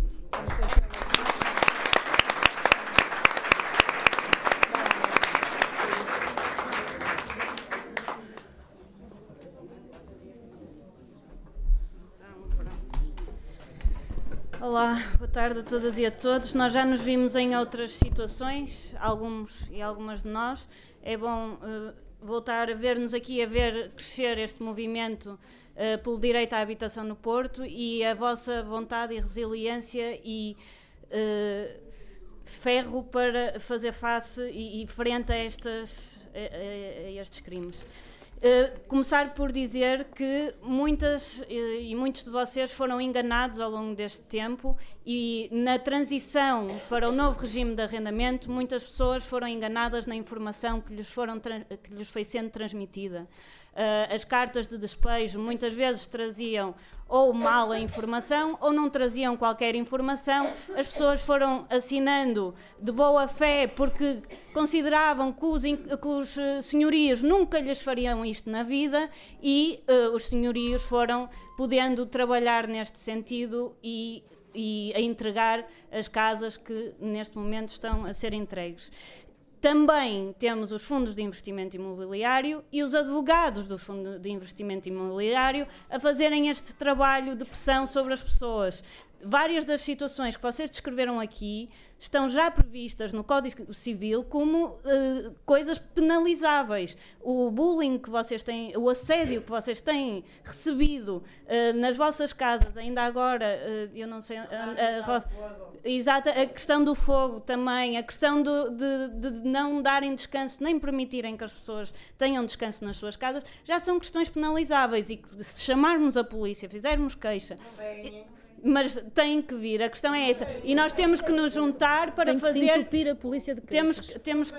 Olá, boa tarde a todas e a todos. Nós já nos vimos em outras situações, alguns e algumas de nós. É bom eh, voltar a ver-nos aqui, a ver crescer este movimento eh, pelo direito à habitação no Porto e a vossa vontade e resiliência e eh, ferro para fazer face e, e frente a, estas, a- a- a estes crimes. Uh, começar por dizer que muitas uh, e muitos de vocês foram enganados ao longo deste tempo e na transição para o novo regime de arrendamento muitas pessoas foram enganadas na informação que lhes, foram que lhes foi sendo transmitida. Uh, as cartas de despejo muitas vezes traziam ou mal a informação ou não traziam qualquer informação. As pessoas foram assinando de boa fé porque consideravam que os, que os eh, senhorios nunca lhes fariam isto na vida e eh, os senhorios foram podendo trabalhar neste sentido e, e a entregar as casas que neste momento estão a ser entregues. Também temos os fundos de investimento imobiliário e os advogados do fundo de investimento imobiliário a fazerem este trabalho de pressão sobre as pessoas. Várias das situações que vocês descreveram aqui estão já previstas no Código Civil como eh, coisas penalizáveis. O bullying que vocês têm, o assédio que vocês têm recebido eh, nas vossas casas, ainda agora, eh, eu não sei, a, a, Ro- Exato, a questão do fogo também, a questão do- de, de não darem descanso, nem permitirem que as pessoas tenham descanso nas suas casas, já são questões penalizáveis e que se chamarmos a polícia, fizermos queixa. Mas tem que vir, a questão é essa. E nós temos que nos juntar para Tem que se fazer. entupir a polícia de temos, queixas. que- temos que.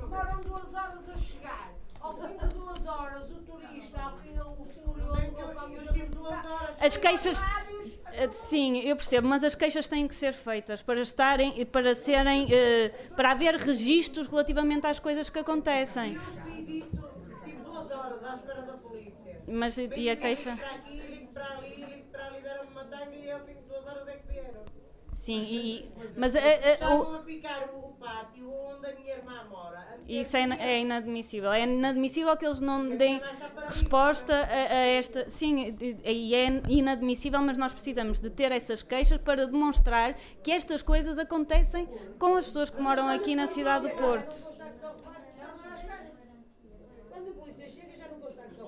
Demoram duas horas a chegar. Ao fim de duas horas, o turista, o senhor duas horas. As queixas. eh, Sim, eu percebo, mas as queixas têm que ser feitas para estarem, para serem, eh, para haver registros relativamente às coisas que acontecem. Fiz isso, tive duas horas à espera da polícia. Mas e- a queixa? Para aqui, para ali, Sim, e, mas eh, Estavam o- a picar o pátio onde a minha irmã mora. Minha isso é, é inadmissível. É inadmissível que eles não deem resposta a, a esta. Sim, e é inadmissível, mas nós precisamos de ter essas queixas para demonstrar que estas coisas acontecem com as pessoas que moram aqui na cidade do Porto. Quando a polícia chega já não consta que são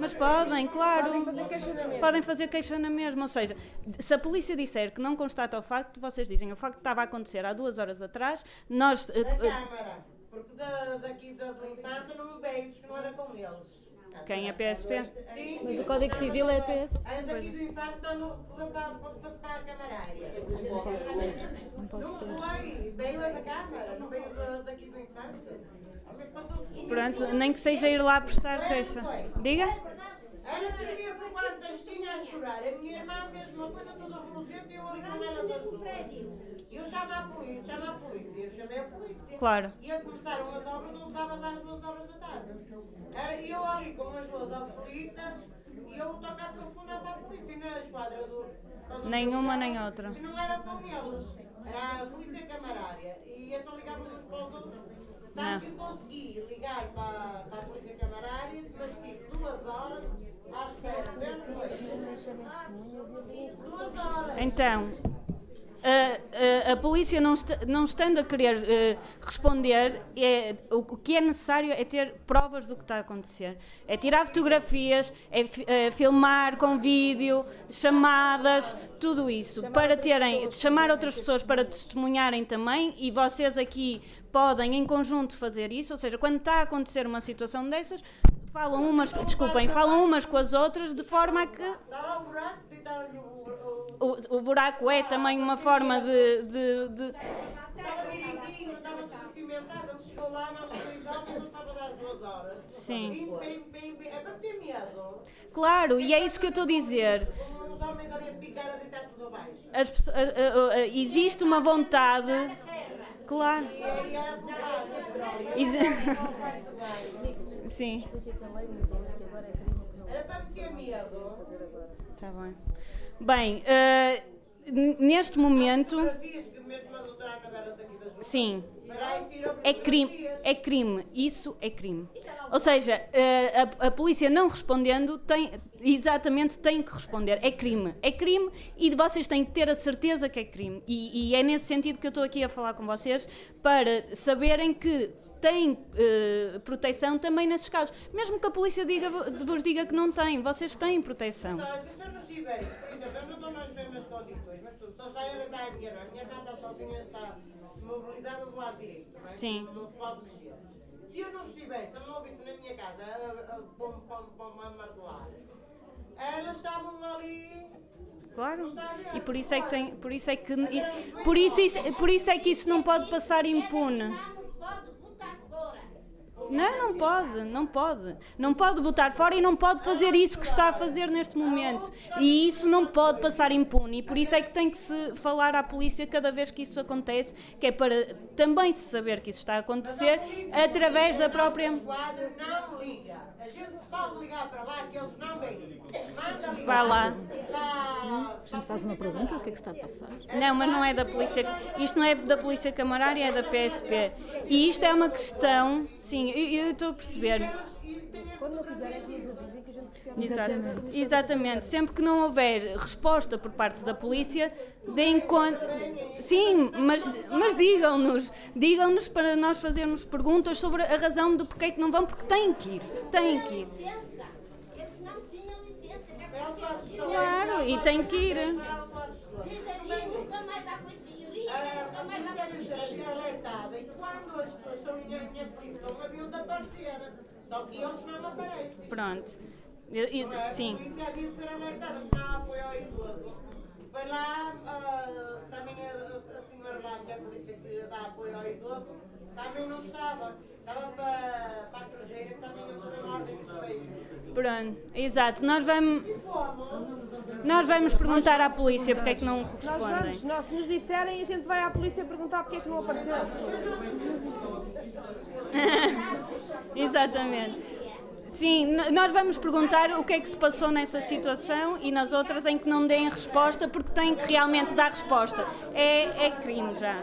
Mas podem, claro. Podem fazer queixa na mesma. Podem fazer queixa na mesma. Ou seja, se a polícia disser que não constata o facto, vocês dizem o facto estava a acontecer há duas horas atrás, nós. eh, Da eh, Câmara, porque da, daqui da, do Infante não me veio, que não era com eles. Quem é PSP? Sim, Mas sim. o Código Civil é PS. A daqui do Infante está no recorreu para, a Camarária. Não pode ser. Não pode Não ser. foi, veio da Câmara, não veio da- daqui do Infante. Pronto, nem que seja ir lá prestar queixa. Diga? Ela tremia por quantas tinha a chorar. A minha irmã, a mesma coisa, toda reluzente, e eu ali com elas as duas. Eu chamo a polícia, chamo a polícia. Eu chamei a polícia. Claro. E a começaram as obras um sábado às duas horas da tarde. Era eu ali com as duas aflitas e eu tocar telefonava à polícia. E na esquadra do. Nenhuma nem outra. E não era com eles. Era a polícia camarária. E então ligávamos uns para os outros. Sabe que eu consegui ligar para, para a polícia camarária, mas tive duas horas à espera. Duas horas. Então, a, a, a polícia não, est- não estando a querer eh, responder, é, o, o que é necessário é ter provas do que está a acontecer. É tirar fotografias, é, é filmar com vídeo, chamadas, tudo isso. Para terem, chamar outras pessoas para testemunharem também e vocês aqui podem em conjunto fazer isso, ou seja, quando está a acontecer uma situação dessas, falam umas, desculpem, falam umas com as outras de forma a que buraco e o. o- o, buraco é também uma forma de. de- de- Estava direitinho, estava tudo cimentado, ele chegou lá, duas horas. Sim. Bem, bem, bem, bem. É para ter medo. Claro, e é isso que eu estou a dizer. Os homens ali a picar, a deitar tudo abaixo. As existe uma vontade. Claro. E é fumado. Ex- Sim, Era para ter medo. está bem. Bem, n- neste momento. Sim. É crime, é crime, isso é crime. Ou seja, eh, a, a polícia não respondendo tem, exatamente tem que responder. É crime, é crime e vocês têm que ter a certeza que é crime. E, e é nesse sentido que eu estou aqui a falar com vocês para saberem que têm eh, proteção também nesses casos. Mesmo que a polícia diga, vos diga que não tem, vocês têm proteção. Não, se não eu não estou nas mesmas condições, mas tudo, só sai ela está a minha irmã. A minha está sozinha, está mobilizada do lado direito, não? Sim. não se pode mexer. Se eu não estivesse, se eu não ouvisse na minha casa a, a, pom, pom, pom, a martelar, elas estavam ali. Claro. E por isso é que tem, por isso é que e- por isso- por isso é que isso não pode passar impune. Não, não pode, não pode. Não pode botar fora e não pode fazer isso que está a fazer neste momento. E isso não pode passar impune. E por isso é que tem que se falar à polícia cada vez que isso acontece, que é para também se saber que isso está a acontecer através da própria. Não liga. A gente pode ligar para lá que eles não vêm. Manda ligar. Vai lá. Para- A gente faz uma pergunta, o que é que está a passar? Não, mas não é da polícia. Isto não é da polícia camarária, é da PSP. E isto é uma questão, sim, eu eu estou a perceber. Quando não fizerem, Exatamente. Exatamente. Sempre que não houver resposta por parte da polícia, deem conta. Sim, mas, mas digam-nos. Digam-nos para nós fazermos perguntas sobre a razão do porquê que não vão, porque têm que ir. Têm que ir. Claro, e têm que ir. A polícia deve ser alertada e quando as pessoas estão em, em aflição, haviam de aparecer. Só que eles não aparecem. Pronto. Eu- eu- Não é? sim. A polícia havia de ser alertada, porque não há apoio ao idoso. Foi lá, ah, também a, a senhora lá, que é a polícia que dá apoio ao idoso, também não estava. Estava para, para a Cruzeira, também a fazer uma ordem de respeito. Pronto, exato. Nós vamos, nós vamos perguntar à polícia porque é que não Nós correspondem. vamos, nós, se nos disserem, a gente vai à polícia perguntar porque é que não apareceu. Exatamente. Sim, nós vamos perguntar o que é que se passou nessa situação e nas outras em que não deem resposta porque têm que realmente dar resposta. É, é crime já.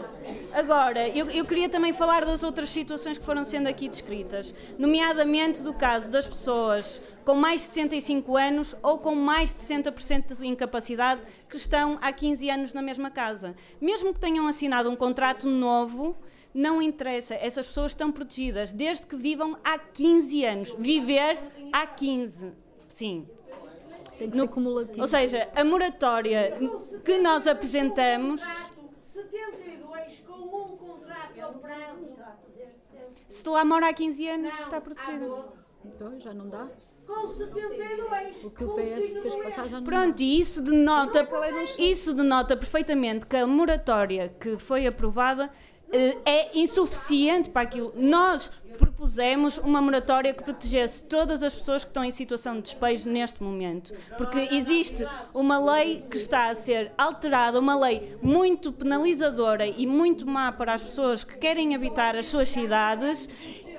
Agora, eu, eu queria também falar das outras situações que foram sendo aqui descritas, nomeadamente do caso das pessoas com mais de 65 anos ou com mais de 60% de incapacidade que estão há 15 anos na mesma casa. Mesmo que tenham assinado um contrato novo, não interessa, essas pessoas estão protegidas desde que vivam há 15 anos. Viver há 15, sim. Tem que ser cumulativo. Ou seja, a moratória que nós apresentamos, 72 com um contrato ao prazo. se lá mora há 15 anos, está protegida. Então, já não dá? Com 72. O que o PS fez passar já não Pronto, e isso denota, isso denota perfeitamente que a moratória que foi aprovada é insuficiente para aquilo. Nós propusemos uma moratória que protegesse todas as pessoas que estão em situação de despejo neste momento. Porque existe uma lei que está a ser alterada, uma lei muito penalizadora e muito má para as pessoas que querem habitar as suas cidades.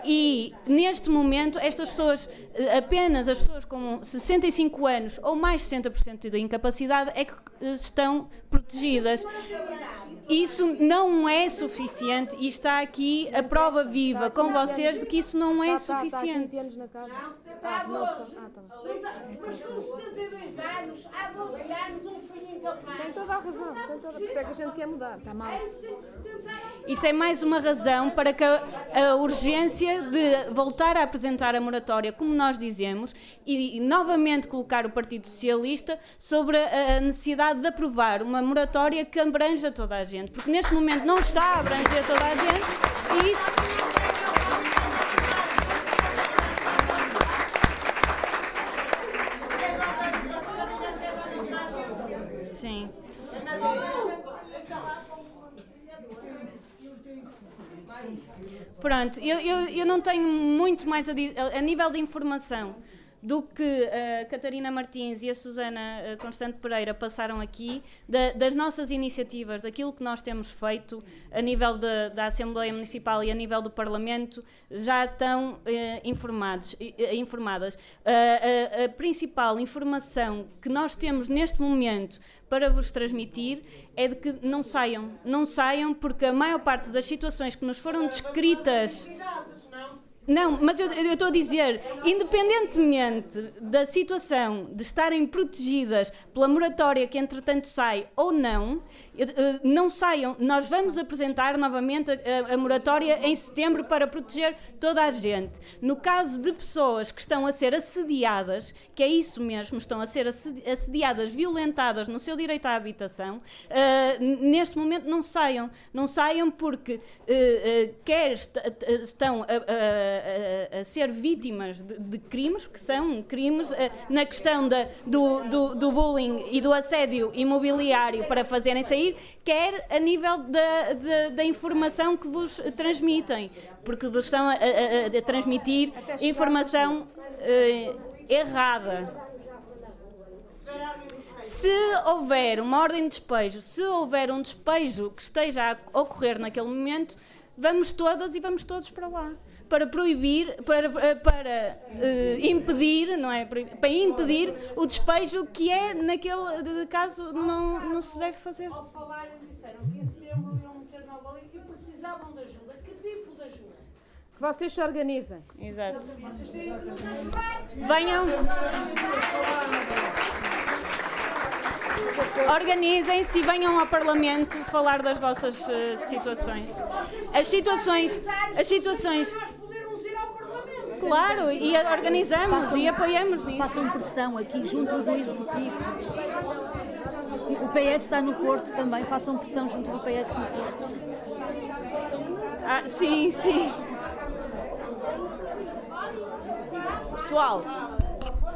E neste momento, estas pessoas, eh, apenas as pessoas com 65 anos ou mais de 60% de incapacidade, é que eh, estão protegidas. isso não é suficiente e está aqui a prova viva com vocês de que isso não é suficiente. Há 12. Mas com 72 anos, há 12 anos, um filho incapaz. Tem toda a razão, tem toda, por isso é que a gente quer mudar. Está mal. Isso é mais uma razão para que a, a de voltar a apresentar a moratória, como nós dizemos, e, e novamente colocar o Partido Socialista sobre a, a necessidade de aprovar uma moratória que abranja toda a gente, porque neste momento não está a abranger toda a gente e isso. Pronto, eu, eu, eu não tenho muito mais a, a, a nível de informação do que a Catarina Martins e a Susana eh, Constante Pereira passaram aqui, da- das nossas iniciativas, daquilo que nós temos feito a nível da, da Assembleia Municipal e a nível do Parlamento, já estão eh, informados, eh, eh, informadas. A- a- a principal informação que nós temos neste momento para vos transmitir é de que não saiam, não saiam porque a maior parte das situações que nos foram descritas não, mas eu estou a dizer, independentemente da situação de estarem protegidas pela moratória que entretanto sai ou não, não saiam. Nós vamos apresentar novamente a, a- moratória em setembro para proteger toda a gente. No caso de pessoas que estão a ser assediadas, que é isso mesmo, estão a ser assedi- assediadas, violentadas no seu direito à habitação, n- neste momento não saiam. Não saiam porque eh, eh, quer est- eh, estão a- a- a ser vítimas de, de crimes, que são crimes eh, na questão da- do, do- do bullying e do assédio imobiliário para fazerem sair, quer a nível da, da- da informação que vos transmitem, porque vos estão a- a transmitir informação eh, errada. Se houver uma ordem de despejo, se houver um despejo que esteja a ocorrer naquele momento, vamos todas e vamos todos para lá. Para proibir, para, eh, para eh, impedir, não é? Para impedir o despejo que é naquele de- caso não, não se deve fazer. Ao falarem, disseram que em setembro iam meter nova lei e precisavam de ajuda. Que tipo de ajuda? Que vocês se organizem. Exato. Vocês têm que nos ajudar. Venham. Organizem-se e venham ao Parlamento falar das vossas eh, situações. As situações, as situações. Claro, e organizamos e apoiamos nisso. Façam pressão aqui junto do Executivo. O PS está no Porto também, façam pressão junto do PS no Porto. Ah, sim, sim. Pessoal,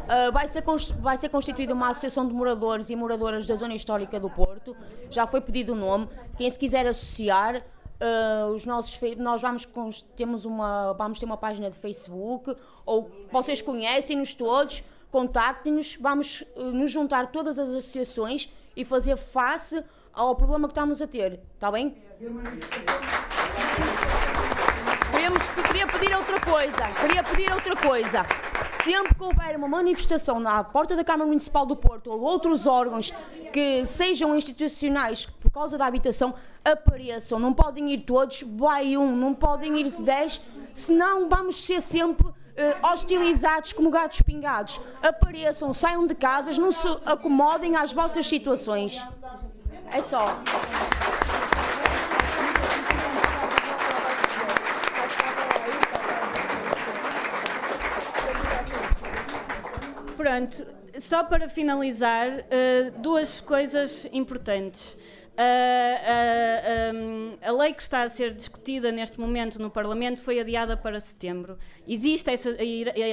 ah, vai, ser vai ser constituída uma associação de moradores e moradoras da zona histórica do Porto. Já foi pedido o nome. Quem se quiser associar, ah, os nossos nós vamos temos uma vamos ter uma página de Facebook ou vocês conhecem-nos todos, contactem-nos, vamos ah, nos juntar todas as associações e fazer face ao problema que estamos a ter, está bem? Queria pedir outra coisa, queria pedir outra coisa. Sempre que houver uma manifestação na porta da Câmara Municipal do Porto ou outros órgãos que sejam institucionais por causa da habitação, apareçam. Não podem ir todos, vai um, não podem ir dez, senão vamos ser sempre eh, hostilizados como gatos pingados. Apareçam, saiam de casas, não se acomodem às vossas situações. É só. Pronto, só para finalizar, eh, duas coisas importantes. Ah, ah, um, a lei que está a ser discutida neste momento no Parlamento foi adiada para setembro. Existe essa,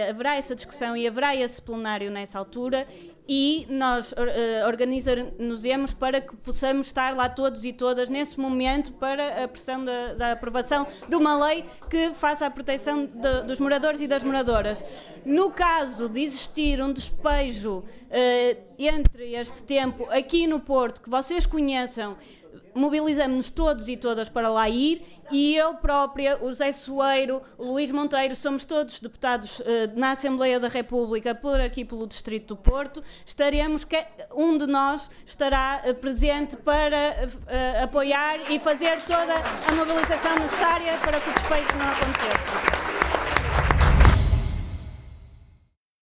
haverá essa discussão e haverá esse plenário nessa altura e nós or- eh, organizar-nos-emos para que possamos estar lá todos e todas nesse momento para a pressão da, da aprovação de uma lei que faça a proteção de- dos moradores e das moradoras. No caso de existir um despejo eh, entre este tempo aqui no Porto, que vocês conheçam, mobilizamos-nos todos e todas para lá ir e eu própria, o José Soeiro, o Luís Monteiro, somos todos deputados eh, na Assembleia da República por aqui pelo Distrito do Porto. Estaremos, que, um de nós estará eh, presente para eh, apoiar e fazer toda a mobilização necessária para que o despejo não aconteça.